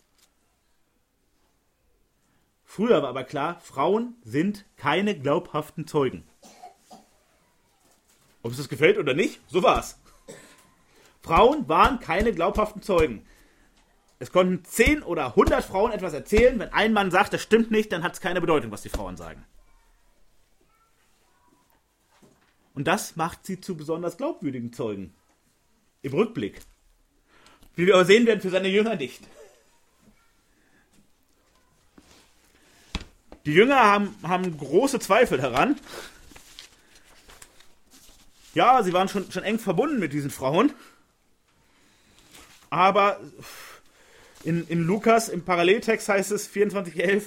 Früher war aber klar, Frauen sind keine glaubhaften Zeugen. Ob es das gefällt oder nicht, so war's. Frauen waren keine glaubhaften Zeugen. Es konnten 10 oder 100 Frauen etwas erzählen. Wenn ein Mann sagt, das stimmt nicht, dann hat es keine Bedeutung, was die Frauen sagen. Und das macht sie zu besonders glaubwürdigen Zeugen. Im Rückblick. Wie wir aber sehen werden für seine Jünger nicht. Die Jünger haben, haben große Zweifel daran. Ja, sie waren schon, schon eng verbunden mit diesen Frauen. Aber in, in Lukas, im Paralleltext heißt es 24,11,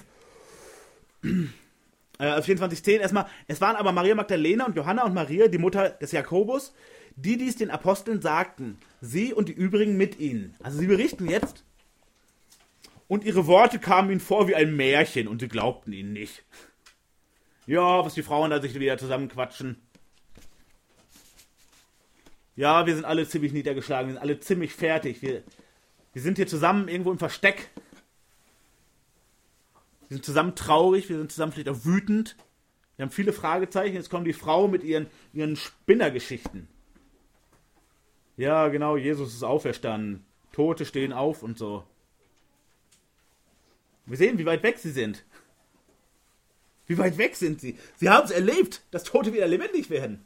äh, 24,10 erstmal, es waren aber Maria Magdalena und Johanna und Maria, die Mutter des Jakobus, die dies den Aposteln sagten, sie und die übrigen mit ihnen. Also sie berichten jetzt, und ihre Worte kamen ihnen vor wie ein Märchen und sie glaubten ihnen nicht. Ja, was die Frauen da sich wieder zusammenquatschen. Ja, wir sind alle ziemlich niedergeschlagen, wir sind alle ziemlich fertig. Wir, wir sind hier zusammen irgendwo im Versteck. Wir sind zusammen traurig, wir sind zusammen vielleicht auch wütend. Wir haben viele Fragezeichen. Jetzt kommen die Frauen mit ihren, ihren Spinnergeschichten. Ja, genau, Jesus ist auferstanden. Tote stehen auf und so. Wir sehen, wie weit weg sie sind. Wie weit weg sind sie? Sie haben es erlebt, dass Tote wieder lebendig werden.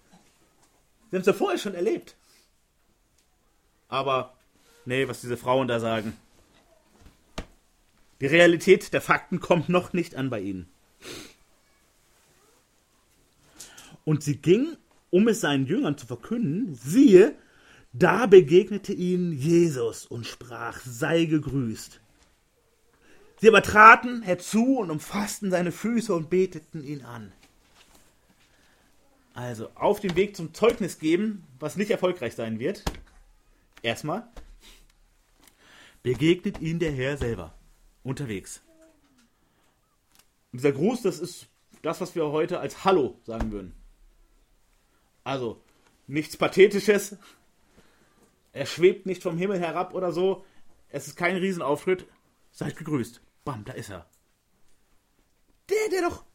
Sie haben es ja vorher schon erlebt. Aber, nee, was diese Frauen da sagen. Die Realität der Fakten kommt noch nicht an bei ihnen. Und sie ging, um es seinen Jüngern zu verkünden, siehe, da begegnete ihnen Jesus und sprach, sei gegrüßt. Sie aber traten herzu und umfassten seine Füße und beteten ihn an. Also auf dem Weg zum Zeugnis geben, was nicht erfolgreich sein wird. Erstmal begegnet ihnen der Herr selber unterwegs. Dieser Gruß, das ist das, was wir heute als Hallo sagen würden. Also nichts Pathetisches. Er schwebt nicht vom Himmel herab oder so. Es ist kein Riesenauftritt. Seid gegrüßt. Bam, da ist er. Der, der doch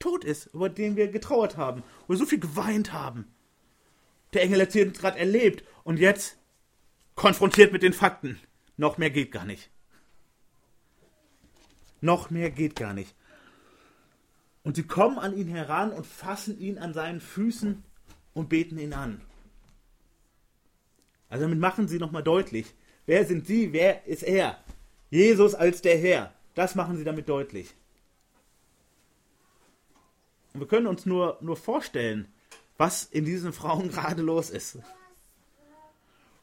tot ist, über den wir getrauert haben, wo wir so viel geweint haben. Der Engel erzählt uns gerade erlebt und jetzt konfrontiert mit den Fakten. Noch mehr geht gar nicht. Noch mehr geht gar nicht. Und sie kommen an ihn heran und fassen ihn an seinen Füßen und beten ihn an. Also damit machen sie nochmal deutlich, wer sind sie, wer ist er? Jesus als der Herr. Das machen sie damit deutlich. Und wir können uns nur, nur vorstellen, was in diesen Frauen gerade los ist.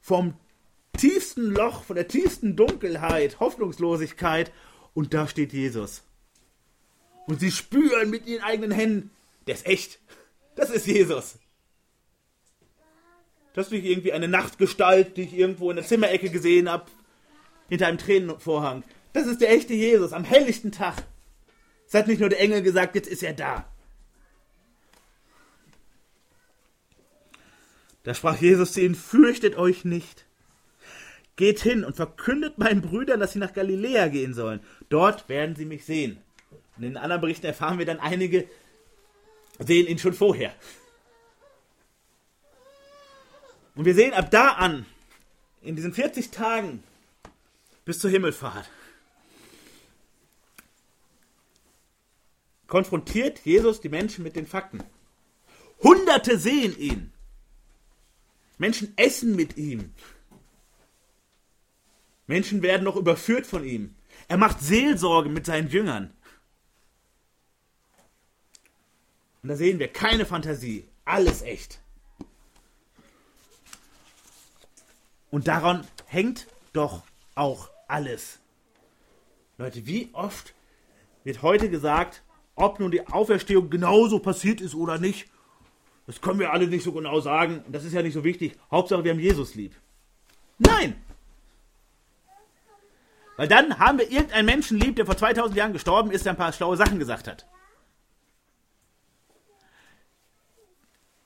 Vom tiefsten Loch, von der tiefsten Dunkelheit, Hoffnungslosigkeit und da steht Jesus. Und sie spüren mit ihren eigenen Händen, der ist echt. Das ist Jesus. Das ist nicht irgendwie eine Nachtgestalt, die ich irgendwo in der Zimmerecke gesehen habe, hinter einem Tränenvorhang. Das ist der echte Jesus am helllichten Tag. Es hat nicht nur der Engel gesagt, jetzt ist er da. Da sprach Jesus zu ihnen, fürchtet euch nicht. Geht hin und verkündet meinen Brüdern, dass sie nach Galiläa gehen sollen. Dort werden sie mich sehen. Und in anderen Berichten erfahren wir dann, einige sehen ihn schon vorher. Und wir sehen ab da an, in diesen 40 Tagen, bis zur Himmelfahrt. Konfrontiert Jesus die Menschen mit den Fakten. Hunderte sehen ihn. Menschen essen mit ihm. Menschen werden noch überführt von ihm. Er macht Seelsorge mit seinen Jüngern. Und da sehen wir keine Fantasie, alles echt. Und daran hängt doch auch alles. Leute, wie oft wird heute gesagt, ob nun die Auferstehung genauso passiert ist oder nicht, das können wir alle nicht so genau sagen, das ist ja nicht so wichtig. Hauptsache, wir haben Jesus lieb. Nein! Weil dann haben wir irgendeinen Menschen lieb, der vor 2000 Jahren gestorben ist, der ein paar schlaue Sachen gesagt hat.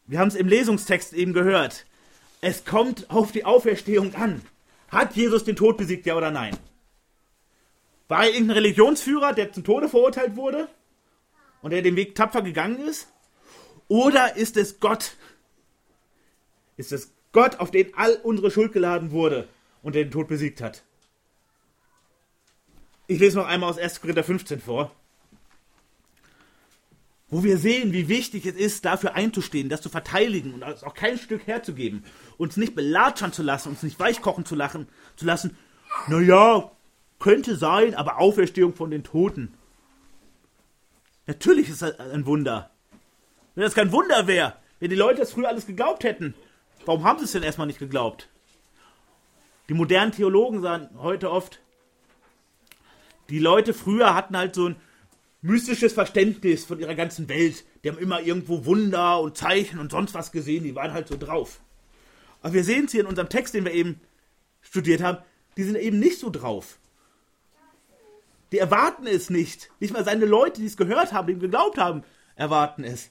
Wir haben es im Lesungstext eben gehört. Es kommt auf die Auferstehung an. Hat Jesus den Tod besiegt, ja oder nein? War er irgendein Religionsführer, der zum Tode verurteilt wurde und der den Weg tapfer gegangen ist? Oder ist es Gott? Ist es Gott, auf den all unsere Schuld geladen wurde und der den Tod besiegt hat? Ich lese noch einmal aus 1. Korinther 15 vor wo wir sehen, wie wichtig es ist, dafür einzustehen, das zu verteidigen und auch kein Stück herzugeben, uns nicht belatschern zu lassen, uns nicht weichkochen zu, lachen, zu lassen. Naja, könnte sein, aber Auferstehung von den Toten. Natürlich ist das ein Wunder. Wenn das kein Wunder wäre, wenn die Leute das früher alles geglaubt hätten, warum haben sie es denn erstmal nicht geglaubt? Die modernen Theologen sagen heute oft, die Leute früher hatten halt so ein mystisches Verständnis von ihrer ganzen Welt. Die haben immer irgendwo Wunder und Zeichen und sonst was gesehen, die waren halt so drauf. Aber wir sehen es hier in unserem Text, den wir eben studiert haben, die sind eben nicht so drauf. Die erwarten es nicht. Nicht mal seine Leute, die es gehört haben, die ihm geglaubt haben, erwarten es.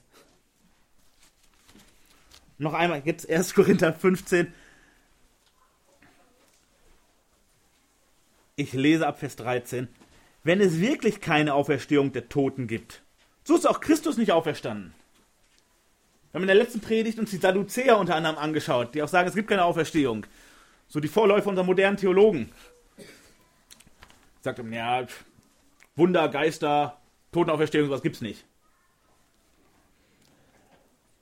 Noch einmal, jetzt 1. Korinther 15. Ich lese ab Vers 13 wenn es wirklich keine Auferstehung der Toten gibt. So ist auch Christus nicht auferstanden. Wir haben in der letzten Predigt uns die Sadduzäer unter anderem angeschaut, die auch sagen, es gibt keine Auferstehung. So die Vorläufer unserer modernen Theologen. Sagt ja, Wunder, Geister, Totenauferstehung, sowas gibt's nicht.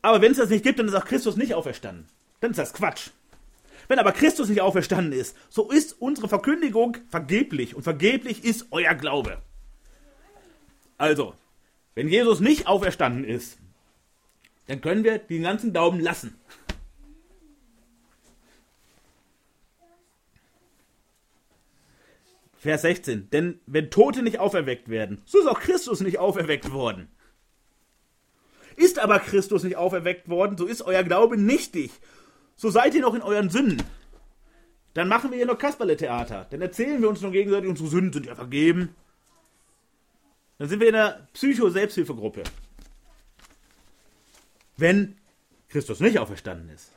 Aber wenn es das nicht gibt, dann ist auch Christus nicht auferstanden. Dann ist das Quatsch. Wenn aber Christus nicht auferstanden ist, so ist unsere Verkündigung vergeblich und vergeblich ist euer Glaube. Also, wenn Jesus nicht auferstanden ist, dann können wir den ganzen Glauben lassen. Vers 16. Denn wenn Tote nicht auferweckt werden, so ist auch Christus nicht auferweckt worden. Ist aber Christus nicht auferweckt worden, so ist euer Glaube nichtig so seid ihr noch in euren Sünden. Dann machen wir hier noch Kasperle-Theater. Dann erzählen wir uns noch gegenseitig, unsere Sünden sind ja vergeben. Dann sind wir in einer Psycho-Selbsthilfegruppe. Wenn Christus nicht auferstanden ist.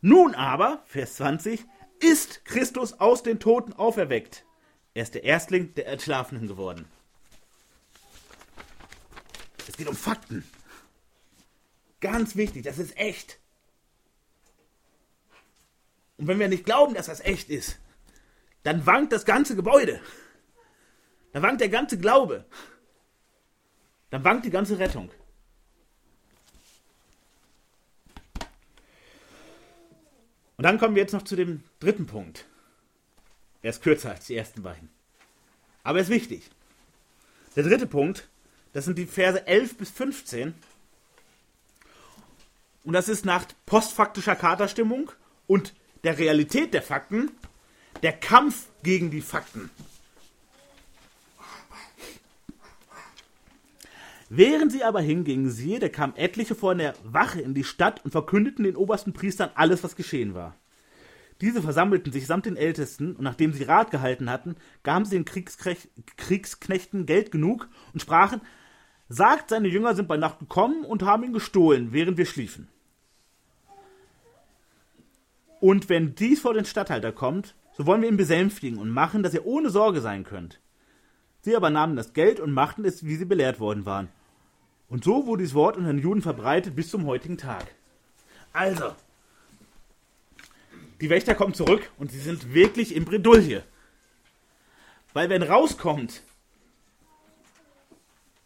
Nun aber, Vers 20, ist Christus aus den Toten auferweckt. Er ist der Erstling der Entschlafenen geworden. Es geht um Fakten. Ganz wichtig, das ist echt. Und wenn wir nicht glauben, dass das echt ist, dann wankt das ganze Gebäude. Dann wankt der ganze Glaube. Dann wankt die ganze Rettung. Und dann kommen wir jetzt noch zu dem dritten Punkt. Er ist kürzer als die ersten beiden. Aber er ist wichtig. Der dritte Punkt das sind die Verse 11 bis 15. Und das ist nach postfaktischer Katerstimmung und der Realität der Fakten der Kampf gegen die Fakten. Während sie aber hingingen, siehe, da kamen etliche von der Wache in die Stadt und verkündeten den obersten Priestern alles, was geschehen war. Diese versammelten sich samt den Ältesten, und nachdem sie Rat gehalten hatten, gaben sie den Kriegsknechten Geld genug und sprachen, sagt, seine Jünger sind bei Nacht gekommen und haben ihn gestohlen, während wir schliefen. Und wenn dies vor den Statthalter kommt, so wollen wir ihn besänftigen und machen, dass ihr ohne Sorge sein könnt. Sie aber nahmen das Geld und machten es, wie sie belehrt worden waren. Und so wurde dieses Wort unter den Juden verbreitet bis zum heutigen Tag. Also, die Wächter kommen zurück und sie sind wirklich in Bredouille. Weil wenn rauskommt,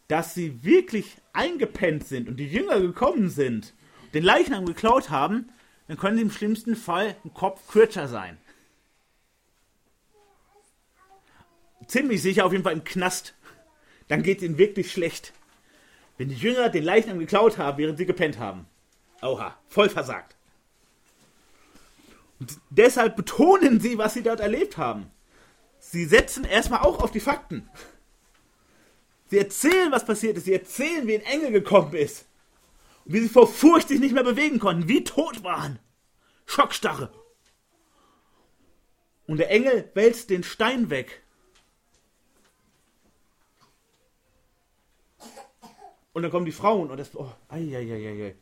dass sie wirklich eingepennt sind und die Jünger gekommen sind, den Leichnam geklaut haben, dann können sie im schlimmsten Fall ein Kopf kürzer sein. Ziemlich sicher auf jeden Fall im Knast. Dann geht es ihnen wirklich schlecht. Wenn die Jünger den Leichnam geklaut haben, während sie gepennt haben. Oha, voll versagt. Und deshalb betonen sie, was sie dort erlebt haben. Sie setzen erstmal auch auf die Fakten. Sie erzählen, was passiert ist. Sie erzählen, wie ein Engel gekommen ist. Wie sie vor Furcht sich nicht mehr bewegen konnten, wie tot waren. Schockstarre. Und der Engel wälzt den Stein weg. Und dann kommen die Frauen und das. Oh, ei.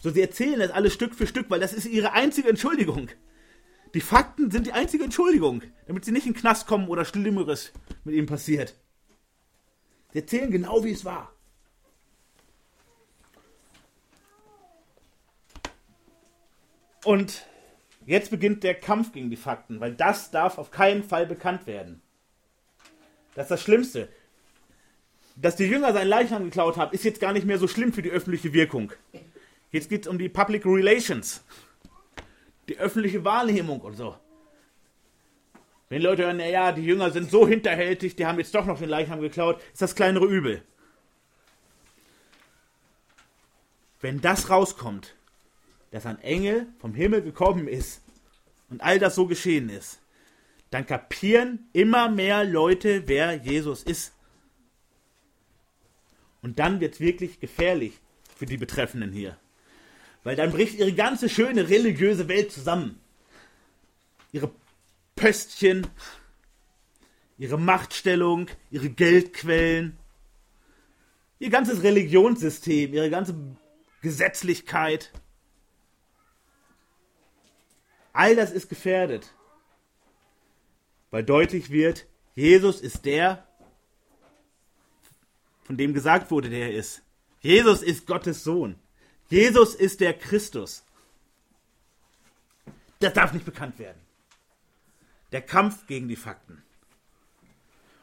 So, sie erzählen das alles Stück für Stück, weil das ist ihre einzige Entschuldigung. Die Fakten sind die einzige Entschuldigung, damit sie nicht in den Knast kommen oder Schlimmeres mit ihnen passiert. Sie erzählen genau, wie es war. Und jetzt beginnt der Kampf gegen die Fakten, weil das darf auf keinen Fall bekannt werden. Das ist das Schlimmste. Dass die Jünger seinen Leichnam geklaut haben, ist jetzt gar nicht mehr so schlimm für die öffentliche Wirkung. Jetzt geht es um die Public Relations. Die öffentliche Wahrnehmung und so. Wenn Leute hören, naja, die Jünger sind so hinterhältig, die haben jetzt doch noch den Leichnam geklaut, ist das kleinere Übel. Wenn das rauskommt, dass ein Engel vom Himmel gekommen ist und all das so geschehen ist, dann kapieren immer mehr Leute, wer Jesus ist. Und dann wird es wirklich gefährlich für die Betreffenden hier. Weil dann bricht ihre ganze schöne religiöse Welt zusammen. Ihre Pöstchen, ihre Machtstellung, ihre Geldquellen, ihr ganzes Religionssystem, ihre ganze Gesetzlichkeit. All das ist gefährdet. Weil deutlich wird, Jesus ist der, von dem gesagt wurde, der er ist. Jesus ist Gottes Sohn. Jesus ist der Christus. Das darf nicht bekannt werden. Der Kampf gegen die Fakten.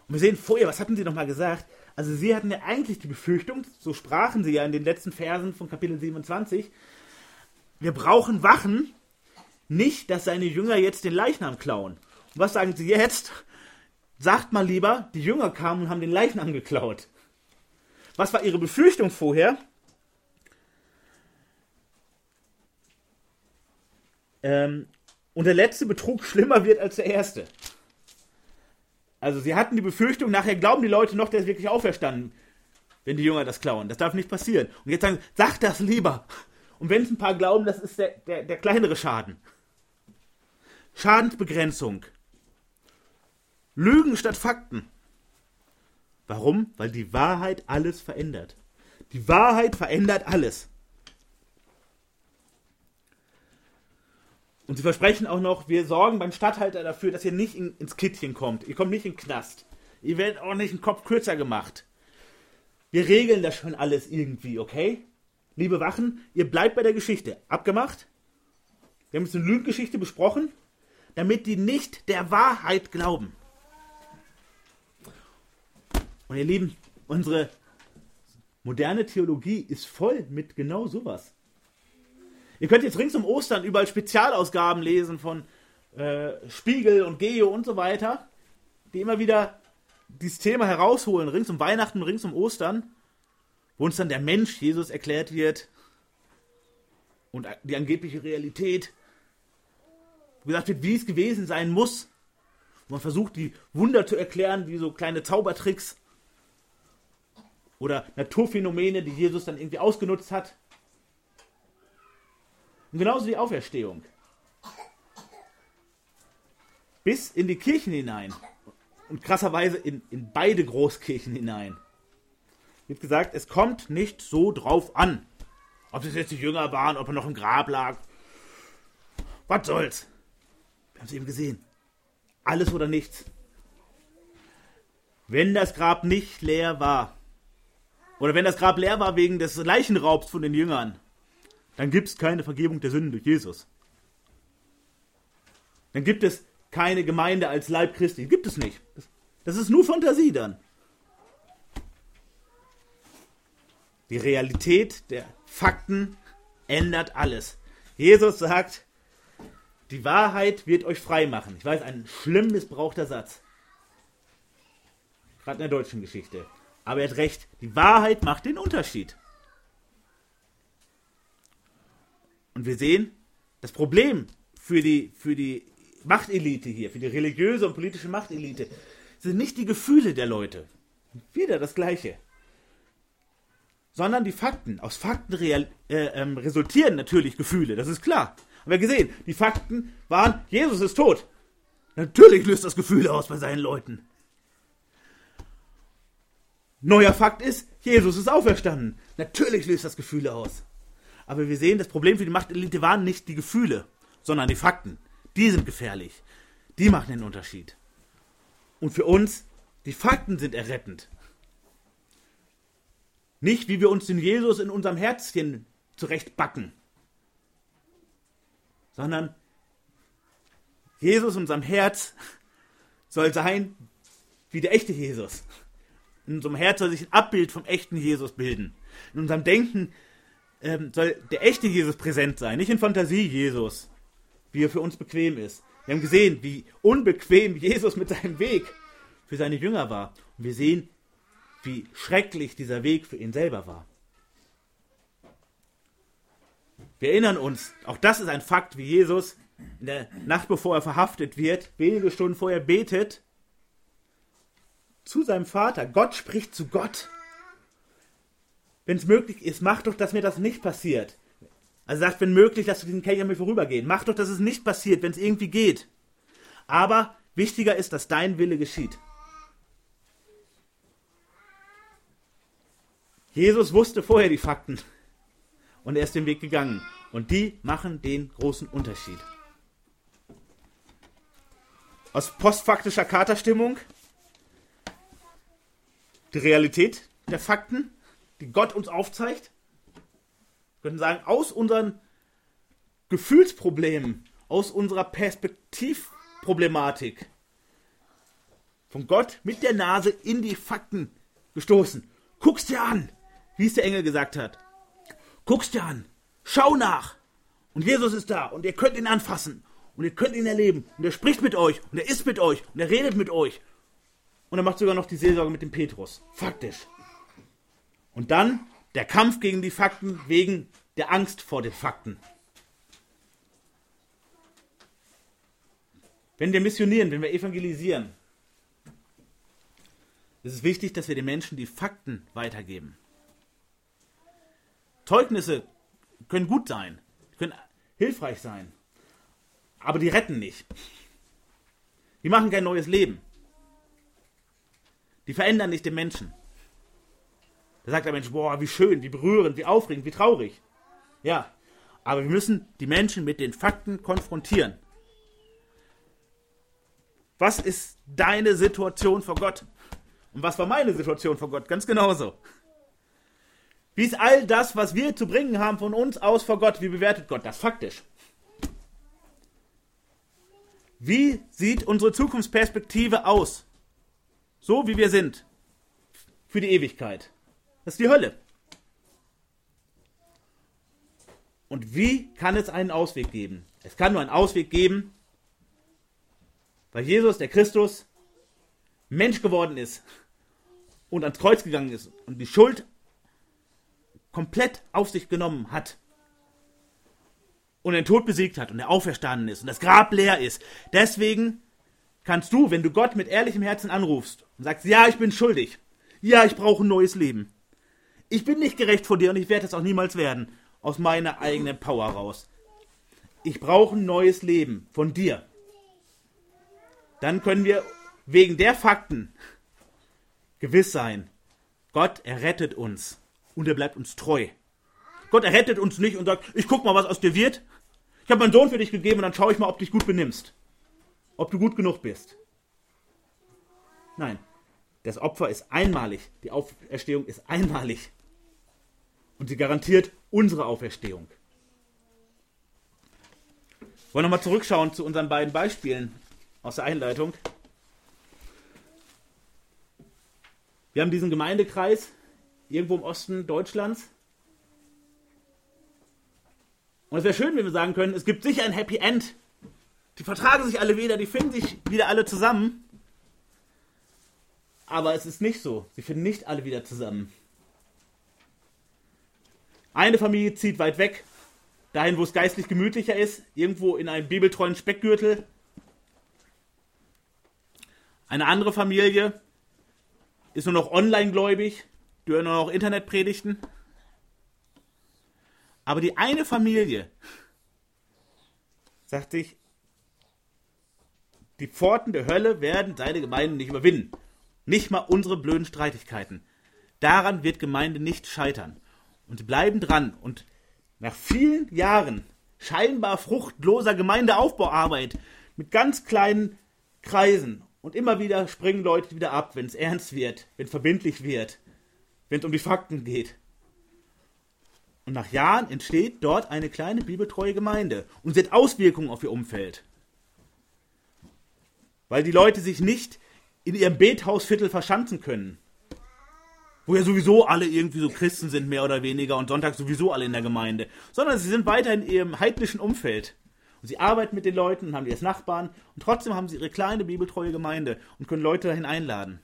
Und wir sehen vorher, was hatten sie nochmal gesagt? Also sie hatten ja eigentlich die Befürchtung, so sprachen sie ja in den letzten Versen von Kapitel 27, wir brauchen Wachen, nicht, dass seine Jünger jetzt den Leichnam klauen. Und was sagen sie jetzt? Sagt mal lieber, die Jünger kamen und haben den Leichnam geklaut. Was war ihre Befürchtung vorher? ähm, und der letzte Betrug schlimmer wird als der erste. Also sie hatten die Befürchtung, nachher glauben die Leute noch, der ist wirklich auferstanden, wenn die Jünger das klauen. Das darf nicht passieren. Und jetzt sagen, sag das lieber. Und wenn es ein paar glauben, das ist der, der, der kleinere Schaden. Schadensbegrenzung. Lügen statt Fakten. Warum? Weil die Wahrheit alles verändert. Die Wahrheit verändert alles. Und sie versprechen auch noch, wir sorgen beim Stadthalter dafür, dass ihr nicht in, ins Kittchen kommt. Ihr kommt nicht in den Knast. Ihr werdet auch nicht einen Kopf kürzer gemacht. Wir regeln das schon alles irgendwie, okay? Liebe Wachen, ihr bleibt bei der Geschichte. Abgemacht? Wir haben jetzt eine Lügengeschichte besprochen, damit die nicht der Wahrheit glauben. Und ihr Lieben, unsere moderne Theologie ist voll mit genau sowas. Ihr könnt jetzt rings um Ostern überall Spezialausgaben lesen von äh, Spiegel und Geo und so weiter, die immer wieder dieses Thema herausholen, rings um Weihnachten, rings um Ostern, wo uns dann der Mensch Jesus erklärt wird und die angebliche Realität, gesagt wird, wie es gewesen sein muss. Und man versucht, die Wunder zu erklären, wie so kleine Zaubertricks oder Naturphänomene, die Jesus dann irgendwie ausgenutzt hat. Und genauso die Auferstehung. Bis in die Kirchen hinein. Und krasserweise in, in beide Großkirchen hinein. Wird gesagt, es kommt nicht so drauf an. Ob es jetzt die Jünger waren, ob er noch im Grab lag. Was soll's? Wir haben es eben gesehen. Alles oder nichts. Wenn das Grab nicht leer war, oder wenn das Grab leer war wegen des Leichenraubs von den Jüngern, dann gibt es keine Vergebung der Sünden durch Jesus. Dann gibt es keine Gemeinde als Leib Christi. Gibt es nicht. Das, das ist nur Fantasie dann. Die Realität der Fakten ändert alles. Jesus sagt, die Wahrheit wird euch frei machen. Ich weiß, ein schlimm missbrauchter Satz. Gerade in der deutschen Geschichte. Aber er hat recht, die Wahrheit macht den Unterschied. Und wir sehen, das Problem für die, für die Machtelite hier, für die religiöse und politische Machtelite, sind nicht die Gefühle der Leute. Wieder das Gleiche. Sondern die Fakten. Aus Fakten real, äh, ähm, resultieren natürlich Gefühle, das ist klar. Haben wir gesehen, die Fakten waren, Jesus ist tot. Natürlich löst das Gefühle aus bei seinen Leuten. Neuer Fakt ist, Jesus ist auferstanden. Natürlich löst das Gefühle aus. Aber wir sehen, das Problem für die Machtelite waren nicht die Gefühle, sondern die Fakten. Die sind gefährlich. Die machen den Unterschied. Und für uns, die Fakten sind errettend. Nicht, wie wir uns den Jesus in unserem Herzchen zurechtbacken, sondern Jesus in unserem Herz soll sein wie der echte Jesus. In unserem Herz soll sich ein Abbild vom echten Jesus bilden. In unserem Denken ähm, soll der echte Jesus präsent sein, nicht in Fantasie Jesus, wie er für uns bequem ist. Wir haben gesehen, wie unbequem Jesus mit seinem Weg für seine Jünger war. Und wir sehen, wie schrecklich dieser Weg für ihn selber war. Wir erinnern uns, auch das ist ein Fakt, wie Jesus in der Nacht bevor er verhaftet wird, wenige Stunden vorher betet zu seinem Vater. Gott spricht zu Gott. Wenn es möglich ist, mach doch, dass mir das nicht passiert. Also sagt, wenn möglich, lass du diesen Kelch an mir vorübergehen. Mach doch, dass es nicht passiert, wenn es irgendwie geht. Aber wichtiger ist, dass dein Wille geschieht. Jesus wusste vorher die Fakten und er ist den Weg gegangen. Und die machen den großen Unterschied. Aus postfaktischer Katerstimmung die Realität der Fakten, die Gott uns aufzeigt. Wir können sagen, aus unseren Gefühlsproblemen, aus unserer Perspektivproblematik, von Gott mit der Nase in die Fakten gestoßen. Guck's dir an, wie es der Engel gesagt hat. Guck's dir an, schau nach. Und Jesus ist da und ihr könnt ihn anfassen und ihr könnt ihn erleben und er spricht mit euch und er ist mit euch und er redet mit euch und er macht sogar noch die Seelsorge mit dem Petrus. Faktisch. Und dann der Kampf gegen die Fakten wegen der Angst vor den Fakten. Wenn wir missionieren, wenn wir evangelisieren, ist es wichtig, dass wir den Menschen die Fakten weitergeben. Zeugnisse können gut sein, können hilfreich sein, aber die retten nicht. Die machen kein neues Leben. Die verändern nicht den Menschen. Da sagt der Mensch, boah, wie schön, wie berührend, wie aufregend, wie traurig. Ja, aber wir müssen die Menschen mit den Fakten konfrontieren. Was ist deine Situation vor Gott? Und was war meine Situation vor Gott? Ganz genauso. Wie ist all das, was wir zu bringen haben von uns aus vor Gott? Wie bewertet Gott das faktisch? Wie sieht unsere Zukunftsperspektive aus? So wie wir sind. Für die Ewigkeit. Das ist die Hölle. Und wie kann es einen Ausweg geben? Es kann nur einen Ausweg geben, weil Jesus, der Christus, Mensch geworden ist und ans Kreuz gegangen ist und die Schuld komplett auf sich genommen hat und den Tod besiegt hat und er auferstanden ist und das Grab leer ist. Deswegen kannst du, wenn du Gott mit ehrlichem Herzen anrufst und sagst, ja, ich bin schuldig, ja, ich brauche ein neues Leben, ich bin nicht gerecht vor dir und ich werde es auch niemals werden, aus meiner eigenen Power raus. Ich brauche ein neues Leben von dir. Dann können wir wegen der Fakten gewiss sein, Gott errettet uns und er bleibt uns treu. Gott errettet uns nicht und sagt, ich guck mal, was aus dir wird. Ich habe meinen Sohn für dich gegeben und dann schaue ich mal, ob du dich gut benimmst ob du gut genug bist. Nein, das Opfer ist einmalig, die Auferstehung ist einmalig. Und sie garantiert unsere Auferstehung. Wir wollen nochmal zurückschauen zu unseren beiden Beispielen aus der Einleitung. Wir haben diesen Gemeindekreis irgendwo im Osten Deutschlands. Und es wäre schön, wenn wir sagen können, es gibt sicher ein Happy End die vertragen sich alle wieder, die finden sich wieder alle zusammen. Aber es ist nicht so. Sie finden nicht alle wieder zusammen. Eine Familie zieht weit weg, dahin, wo es geistlich gemütlicher ist, irgendwo in einem bibeltreuen Speckgürtel. Eine andere Familie ist nur noch online gläubig, die hören noch Internetpredigten. Aber die eine Familie sagt sich, die Pforten der Hölle werden seine Gemeinde nicht überwinden. Nicht mal unsere blöden Streitigkeiten. Daran wird Gemeinde nicht scheitern. Und sie bleiben dran. Und nach vielen Jahren scheinbar fruchtloser Gemeindeaufbauarbeit mit ganz kleinen Kreisen und immer wieder springen Leute wieder ab, wenn es ernst wird, wenn verbindlich wird, wenn es um die Fakten geht. Und nach Jahren entsteht dort eine kleine bibeltreue Gemeinde und sie hat Auswirkungen auf ihr Umfeld. Weil die Leute sich nicht in ihrem Bethausviertel verschanzen können. Wo ja sowieso alle irgendwie so Christen sind, mehr oder weniger, und Sonntag sowieso alle in der Gemeinde. Sondern sie sind weiter in ihrem heidnischen Umfeld. Und sie arbeiten mit den Leuten und haben die als Nachbarn und trotzdem haben sie ihre kleine bibeltreue Gemeinde und können Leute dahin einladen.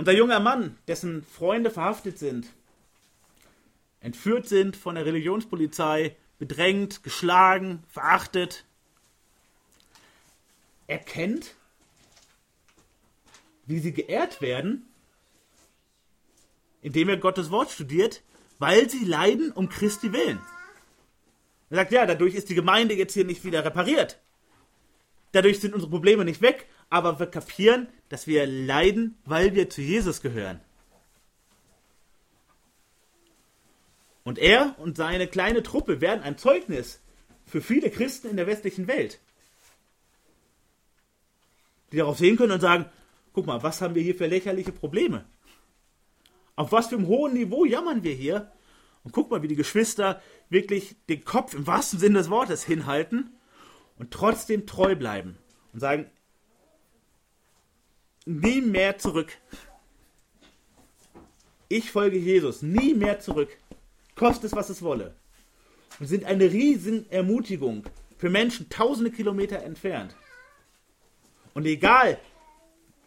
Unser junger Mann, dessen Freunde verhaftet sind, entführt sind von der Religionspolizei, bedrängt, geschlagen, verachtet, erkennt, wie sie geehrt werden, indem er Gottes Wort studiert, weil sie leiden um Christi willen. Er sagt, ja, dadurch ist die Gemeinde jetzt hier nicht wieder repariert. Dadurch sind unsere Probleme nicht weg, aber wir kapieren, dass wir leiden, weil wir zu Jesus gehören. Und er und seine kleine Truppe werden ein Zeugnis für viele Christen in der westlichen Welt, die darauf sehen können und sagen, guck mal, was haben wir hier für lächerliche Probleme? Auf was für einem hohen Niveau jammern wir hier? Und guck mal, wie die Geschwister wirklich den Kopf im wahrsten Sinne des Wortes hinhalten und trotzdem treu bleiben und sagen, nie mehr zurück. Ich folge Jesus, nie mehr zurück. Koste es, was es wolle. Und sind eine riesen Ermutigung für Menschen tausende Kilometer entfernt. Und egal,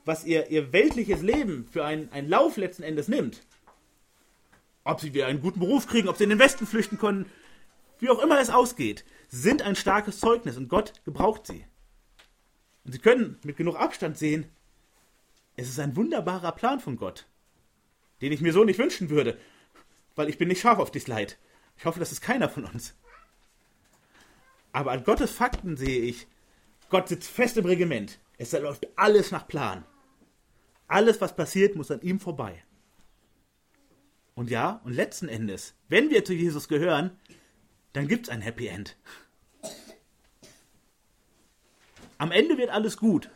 was ihr, ihr weltliches Leben für einen, einen Lauf letzten Endes nimmt, ob sie wieder einen guten Beruf kriegen, ob sie in den Westen flüchten können, wie auch immer es ausgeht, sind ein starkes Zeugnis und Gott gebraucht sie. Und sie können mit genug Abstand sehen, es ist ein wunderbarer Plan von Gott, den ich mir so nicht wünschen würde, weil ich bin nicht scharf auf dies Leid. Ich hoffe, das ist keiner von uns. Aber an Gottes Fakten sehe ich, Gott sitzt fest im Regiment. Es läuft alles nach Plan. Alles, was passiert, muss an ihm vorbei. Und ja, und letzten Endes, wenn wir zu Jesus gehören, dann gibt es ein Happy End. Am Ende wird alles gut.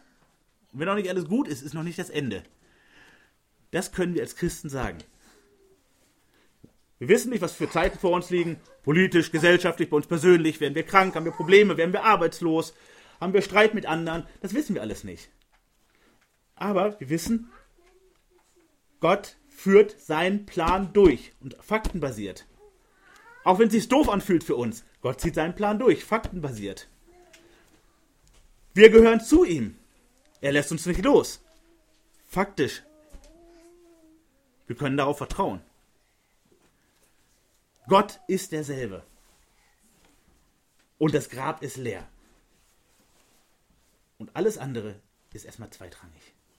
Und wenn noch nicht alles gut ist, ist noch nicht das Ende. Das können wir als Christen sagen. Wir wissen nicht, was für Zeiten vor uns liegen. Politisch, gesellschaftlich, bei uns persönlich. Werden wir krank? Haben wir Probleme? Werden wir arbeitslos? Haben wir Streit mit anderen? Das wissen wir alles nicht. Aber wir wissen, Gott führt seinen Plan durch und faktenbasiert. Auch wenn es sich doof anfühlt für uns, Gott zieht seinen Plan durch, faktenbasiert. Wir gehören zu ihm. Er lässt uns nicht los. Faktisch. Wir können darauf vertrauen. Gott ist derselbe. Und das Grab ist leer. Und alles andere ist erstmal zweitrangig.